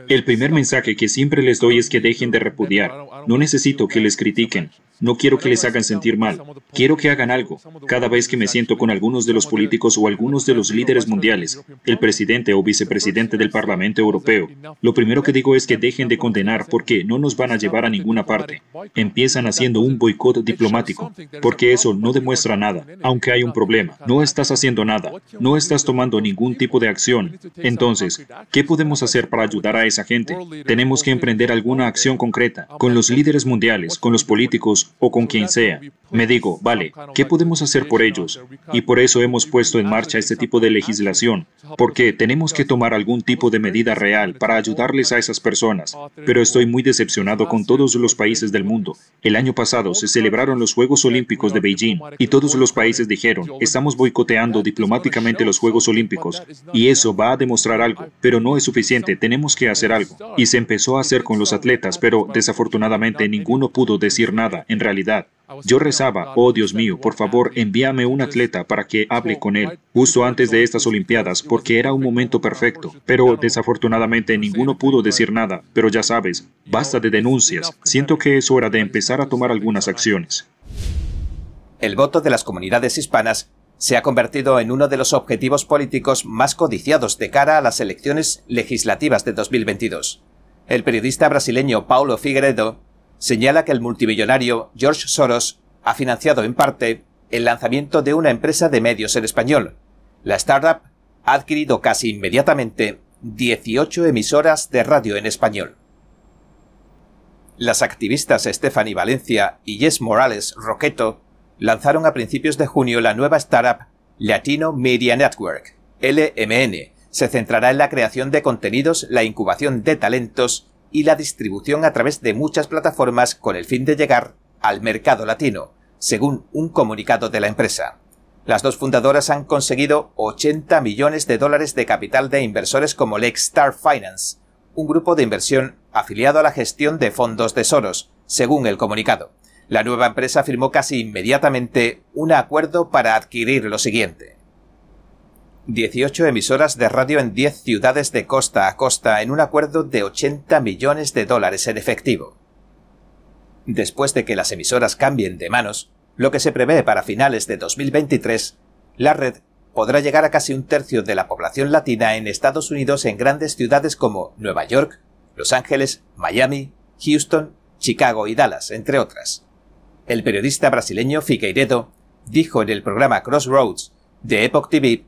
El primer mensaje que siempre les doy es que dejen de repudiar. No necesito que les critiquen. No quiero que les hagan sentir mal. Quiero que hagan algo. Cada vez que me siento con algunos de los políticos o algunos de los líderes mundiales, el presidente o vicepresidente del Parlamento Europeo, lo primero que digo es que dejen de condenar porque no nos van a llevar a ninguna parte. Empiezan haciendo un boicot diplomático, porque eso no demuestra nada, aunque hay un problema. No estás haciendo nada. No estás tomando ningún tipo de acción. Entonces, ¿qué podemos hacer para ayudar a esa gente? Tenemos que emprender alguna acción concreta con los líderes mundiales, con los políticos o con quien sea. Me digo, vale, ¿qué podemos hacer por ellos? Y por eso hemos puesto en marcha este tipo de legislación, porque tenemos que tomar algún tipo de medida real para ayudarles a esas personas. Pero estoy muy decepcionado con todos los países del mundo. El año pasado se celebraron los Juegos Olímpicos de Beijing y todos los países dijeron, estamos boicoteando diplomáticamente los Juegos Olímpicos y eso va a demostrar algo, pero no es suficiente, tenemos que hacer algo. Y se empezó a hacer con los atletas, pero desafortunadamente ninguno pudo decir nada en realidad. Yo rezaba, oh Dios mío, por favor envíame un atleta para que hable con él, justo antes de estas Olimpiadas, porque era un momento perfecto. Pero desafortunadamente ninguno pudo decir nada, pero ya sabes, basta de denuncias. Siento que es hora de empezar a tomar algunas acciones. El voto de las comunidades hispanas se ha convertido en uno de los objetivos políticos más codiciados de cara a las elecciones legislativas de 2022. El periodista brasileño Paulo Figueiredo señala que el multimillonario George Soros ha financiado en parte el lanzamiento de una empresa de medios en español. La startup ha adquirido casi inmediatamente 18 emisoras de radio en español. Las activistas Stephanie Valencia y Jess Morales Roqueto lanzaron a principios de junio la nueva startup Latino Media Network, LMN. Se centrará en la creación de contenidos, la incubación de talentos y la distribución a través de muchas plataformas con el fin de llegar al mercado latino, según un comunicado de la empresa. Las dos fundadoras han conseguido 80 millones de dólares de capital de inversores como Star Finance, un grupo de inversión afiliado a la gestión de fondos de Soros, según el comunicado. La nueva empresa firmó casi inmediatamente un acuerdo para adquirir lo siguiente. 18 emisoras de radio en 10 ciudades de costa a costa en un acuerdo de 80 millones de dólares en efectivo. Después de que las emisoras cambien de manos, lo que se prevé para finales de 2023, la red podrá llegar a casi un tercio de la población latina en Estados Unidos en grandes ciudades como Nueva York, Los Ángeles, Miami, Houston, Chicago y Dallas, entre otras. El periodista brasileño Figueiredo dijo en el programa Crossroads de Epoch TV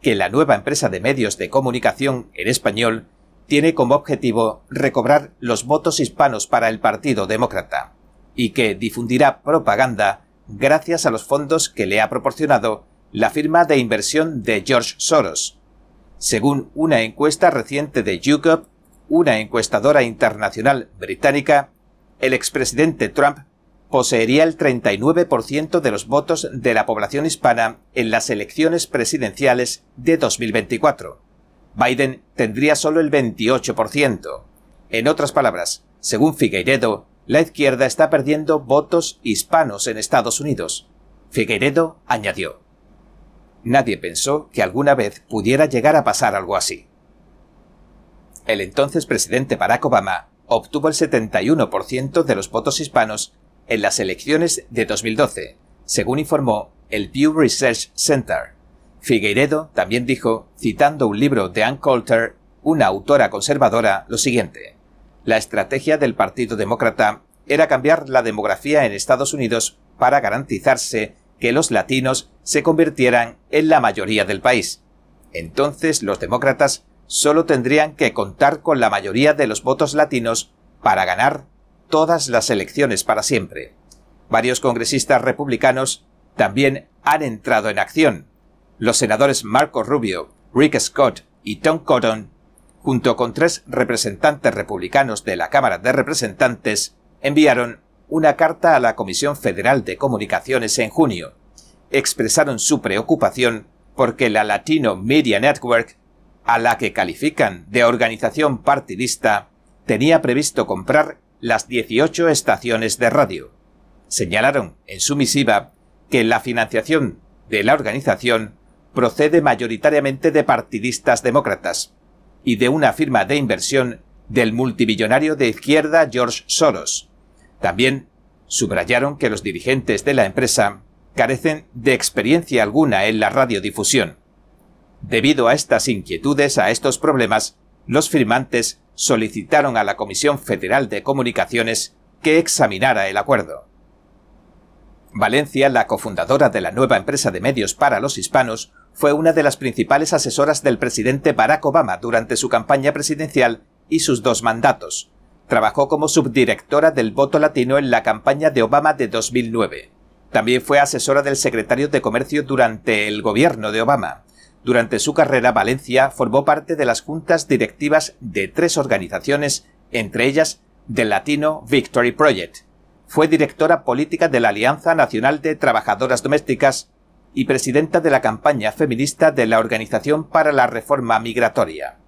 que la nueva empresa de medios de comunicación en español tiene como objetivo recobrar los votos hispanos para el Partido Demócrata y que difundirá propaganda gracias a los fondos que le ha proporcionado la firma de inversión de George Soros. Según una encuesta reciente de YouGov, una encuestadora internacional británica, el expresidente Trump poseería el 39% de los votos de la población hispana en las elecciones presidenciales de 2024. Biden tendría solo el 28%. En otras palabras, según Figueiredo, la izquierda está perdiendo votos hispanos en Estados Unidos. Figueiredo añadió. Nadie pensó que alguna vez pudiera llegar a pasar algo así. El entonces presidente Barack Obama obtuvo el 71% de los votos hispanos en las elecciones de 2012, según informó el Pew Research Center. Figueiredo también dijo, citando un libro de Ann Coulter, una autora conservadora, lo siguiente. La estrategia del Partido Demócrata era cambiar la demografía en Estados Unidos para garantizarse que los latinos se convirtieran en la mayoría del país. Entonces los demócratas solo tendrían que contar con la mayoría de los votos latinos para ganar todas las elecciones para siempre. Varios congresistas republicanos también han entrado en acción. Los senadores Marco Rubio, Rick Scott y Tom Cotton, junto con tres representantes republicanos de la Cámara de Representantes, enviaron una carta a la Comisión Federal de Comunicaciones en junio. Expresaron su preocupación porque la Latino Media Network, a la que califican de organización partidista, tenía previsto comprar las 18 estaciones de radio. Señalaron en su misiva que la financiación de la organización procede mayoritariamente de partidistas demócratas y de una firma de inversión del multimillonario de izquierda George Soros. También subrayaron que los dirigentes de la empresa carecen de experiencia alguna en la radiodifusión. Debido a estas inquietudes, a estos problemas, los firmantes solicitaron a la Comisión Federal de Comunicaciones que examinara el acuerdo. Valencia, la cofundadora de la nueva empresa de medios para los hispanos, fue una de las principales asesoras del presidente Barack Obama durante su campaña presidencial y sus dos mandatos. Trabajó como subdirectora del voto latino en la campaña de Obama de 2009. También fue asesora del secretario de Comercio durante el gobierno de Obama. Durante su carrera, Valencia formó parte de las juntas directivas de tres organizaciones, entre ellas del Latino Victory Project. Fue directora política de la Alianza Nacional de Trabajadoras Domésticas y presidenta de la campaña feminista de la Organización para la Reforma Migratoria.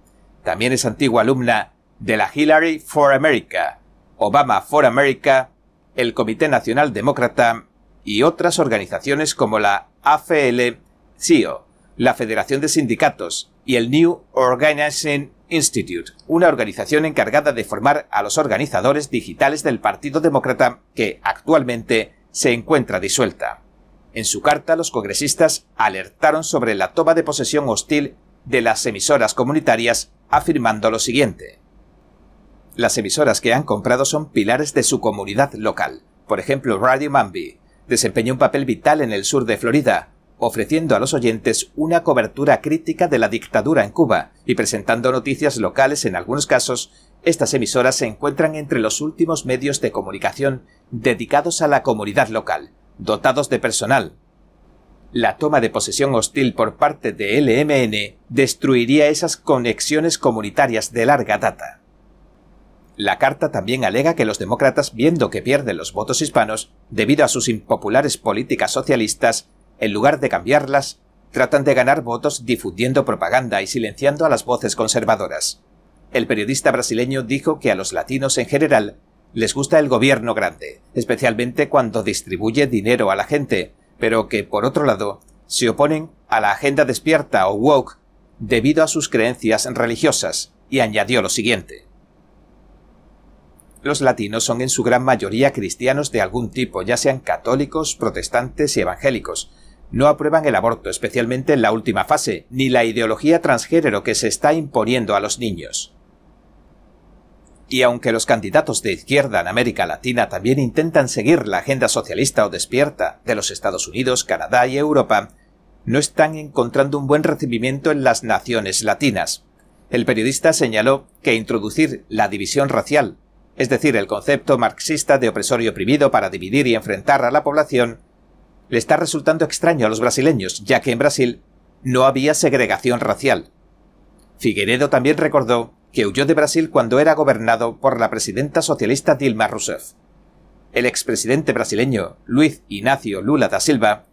También es antigua alumna de la Hillary for America, Obama for America, el Comité Nacional Demócrata y otras organizaciones como la AFL-CIO, la Federación de Sindicatos y el New Organizing Institute, una organización encargada de formar a los organizadores digitales del Partido Demócrata que actualmente se encuentra disuelta. En su carta, los congresistas alertaron sobre la toma de posesión hostil de las emisoras comunitarias, afirmando lo siguiente. Las emisoras que han comprado son pilares de su comunidad local. Por ejemplo, Radio Mambi desempeñó un papel vital en el sur de Florida, ofreciendo a los oyentes una cobertura crítica de la dictadura en Cuba y presentando noticias locales en algunos casos, estas emisoras se encuentran entre los últimos medios de comunicación dedicados a la comunidad local, dotados de personal. La toma de posesión hostil por parte de LMN destruiría esas conexiones comunitarias de larga data. La carta también alega que los demócratas, viendo que pierden los votos hispanos debido a sus impopulares políticas socialistas, en lugar de cambiarlas, tratan de ganar votos difundiendo propaganda y silenciando a las voces conservadoras. El periodista brasileño dijo que a los latinos en general les gusta el gobierno grande, especialmente cuando distribuye dinero a la gente, pero que, por otro lado, se oponen a la agenda despierta o woke debido a sus creencias religiosas, y añadió lo siguiente. Los latinos son en su gran mayoría cristianos de algún tipo, ya sean católicos, protestantes y evangélicos, no aprueban el aborto, especialmente en la última fase, ni la ideología transgénero que se está imponiendo a los niños. Y aunque los candidatos de izquierda en América Latina también intentan seguir la agenda socialista o despierta de los Estados Unidos, Canadá y Europa, no están encontrando un buen recibimiento en las naciones latinas. El periodista señaló que introducir la división racial, es decir, el concepto marxista de opresor y oprimido para dividir y enfrentar a la población, le está resultando extraño a los brasileños, ya que en Brasil no había segregación racial. Figueredo también recordó que huyó de Brasil cuando era gobernado por la presidenta socialista Dilma Rousseff. El expresidente brasileño Luiz Inácio Lula da Silva,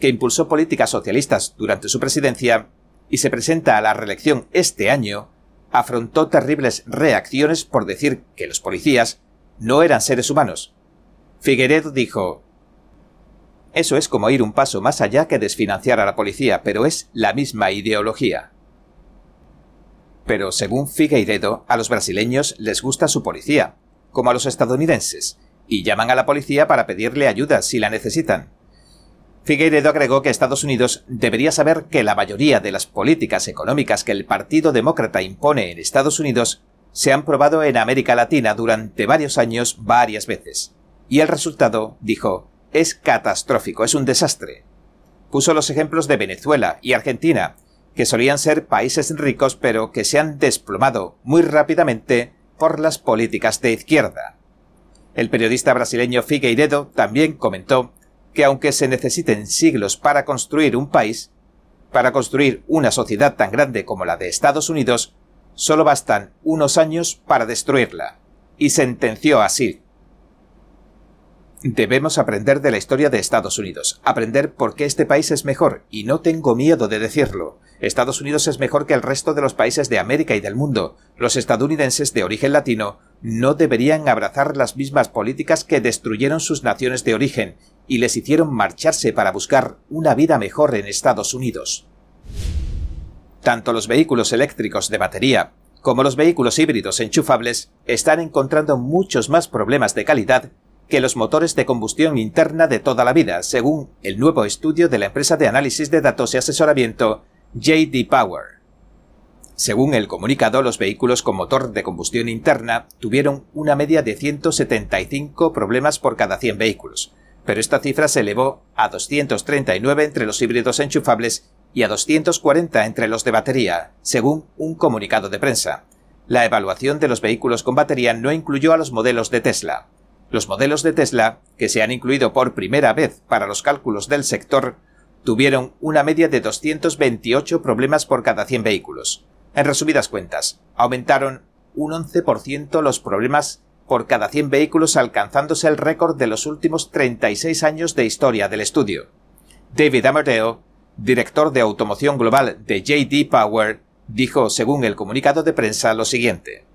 que impulsó políticas socialistas durante su presidencia y se presenta a la reelección este año, afrontó terribles reacciones por decir que los policías no eran seres humanos. Figueredo dijo, eso es como ir un paso más allá que desfinanciar a la policía, pero es la misma ideología. Pero según Figueiredo, a los brasileños les gusta su policía, como a los estadounidenses, y llaman a la policía para pedirle ayuda si la necesitan. Figueiredo agregó que Estados Unidos debería saber que la mayoría de las políticas económicas que el Partido Demócrata impone en Estados Unidos se han probado en América Latina durante varios años varias veces. Y el resultado, dijo, es catastrófico, es un desastre. Puso los ejemplos de Venezuela y Argentina, que solían ser países ricos pero que se han desplomado muy rápidamente por las políticas de izquierda. El periodista brasileño Figueiredo también comentó que aunque se necesiten siglos para construir un país, para construir una sociedad tan grande como la de Estados Unidos, solo bastan unos años para destruirla. Y sentenció así. Debemos aprender de la historia de Estados Unidos, aprender por qué este país es mejor, y no tengo miedo de decirlo. Estados Unidos es mejor que el resto de los países de América y del mundo. Los estadounidenses de origen latino no deberían abrazar las mismas políticas que destruyeron sus naciones de origen y les hicieron marcharse para buscar una vida mejor en Estados Unidos. Tanto los vehículos eléctricos de batería como los vehículos híbridos enchufables están encontrando muchos más problemas de calidad que los motores de combustión interna de toda la vida, según el nuevo estudio de la empresa de análisis de datos y asesoramiento JD Power. Según el comunicado, los vehículos con motor de combustión interna tuvieron una media de 175 problemas por cada 100 vehículos, pero esta cifra se elevó a 239 entre los híbridos enchufables y a 240 entre los de batería, según un comunicado de prensa. La evaluación de los vehículos con batería no incluyó a los modelos de Tesla. Los modelos de Tesla, que se han incluido por primera vez para los cálculos del sector, tuvieron una media de 228 problemas por cada 100 vehículos. En resumidas cuentas, aumentaron un 11% los problemas por cada 100 vehículos alcanzándose el récord de los últimos 36 años de historia del estudio. David Amardeo, director de automoción global de JD Power, dijo, según el comunicado de prensa, lo siguiente.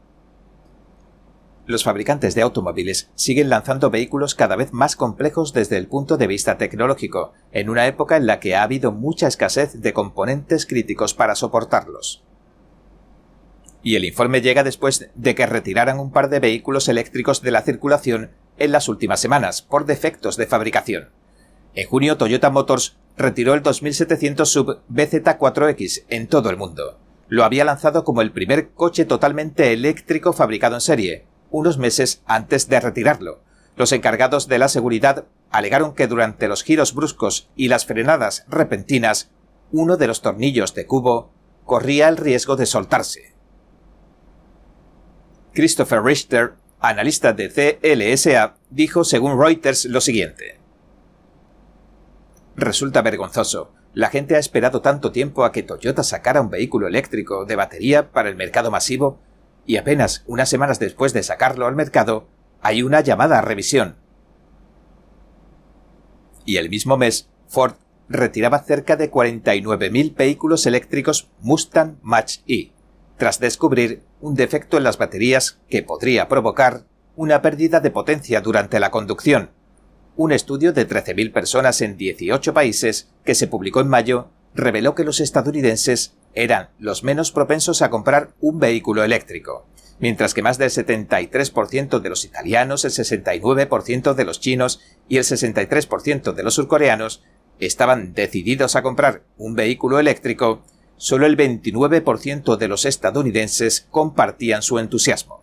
Los fabricantes de automóviles siguen lanzando vehículos cada vez más complejos desde el punto de vista tecnológico, en una época en la que ha habido mucha escasez de componentes críticos para soportarlos. Y el informe llega después de que retiraran un par de vehículos eléctricos de la circulación en las últimas semanas por defectos de fabricación. En junio Toyota Motors retiró el 2700 Sub BZ4X en todo el mundo. Lo había lanzado como el primer coche totalmente eléctrico fabricado en serie, unos meses antes de retirarlo. Los encargados de la seguridad alegaron que durante los giros bruscos y las frenadas repentinas, uno de los tornillos de cubo corría el riesgo de soltarse. Christopher Richter, analista de CLSA, dijo según Reuters lo siguiente. Resulta vergonzoso. La gente ha esperado tanto tiempo a que Toyota sacara un vehículo eléctrico de batería para el mercado masivo y apenas unas semanas después de sacarlo al mercado, hay una llamada a revisión. Y el mismo mes, Ford retiraba cerca de 49.000 vehículos eléctricos Mustang Mach-E, tras descubrir un defecto en las baterías que podría provocar una pérdida de potencia durante la conducción. Un estudio de 13.000 personas en 18 países que se publicó en mayo reveló que los estadounidenses eran los menos propensos a comprar un vehículo eléctrico, mientras que más del 73% de los italianos, el 69% de los chinos y el 63% de los surcoreanos estaban decididos a comprar un vehículo eléctrico, solo el 29% de los estadounidenses compartían su entusiasmo.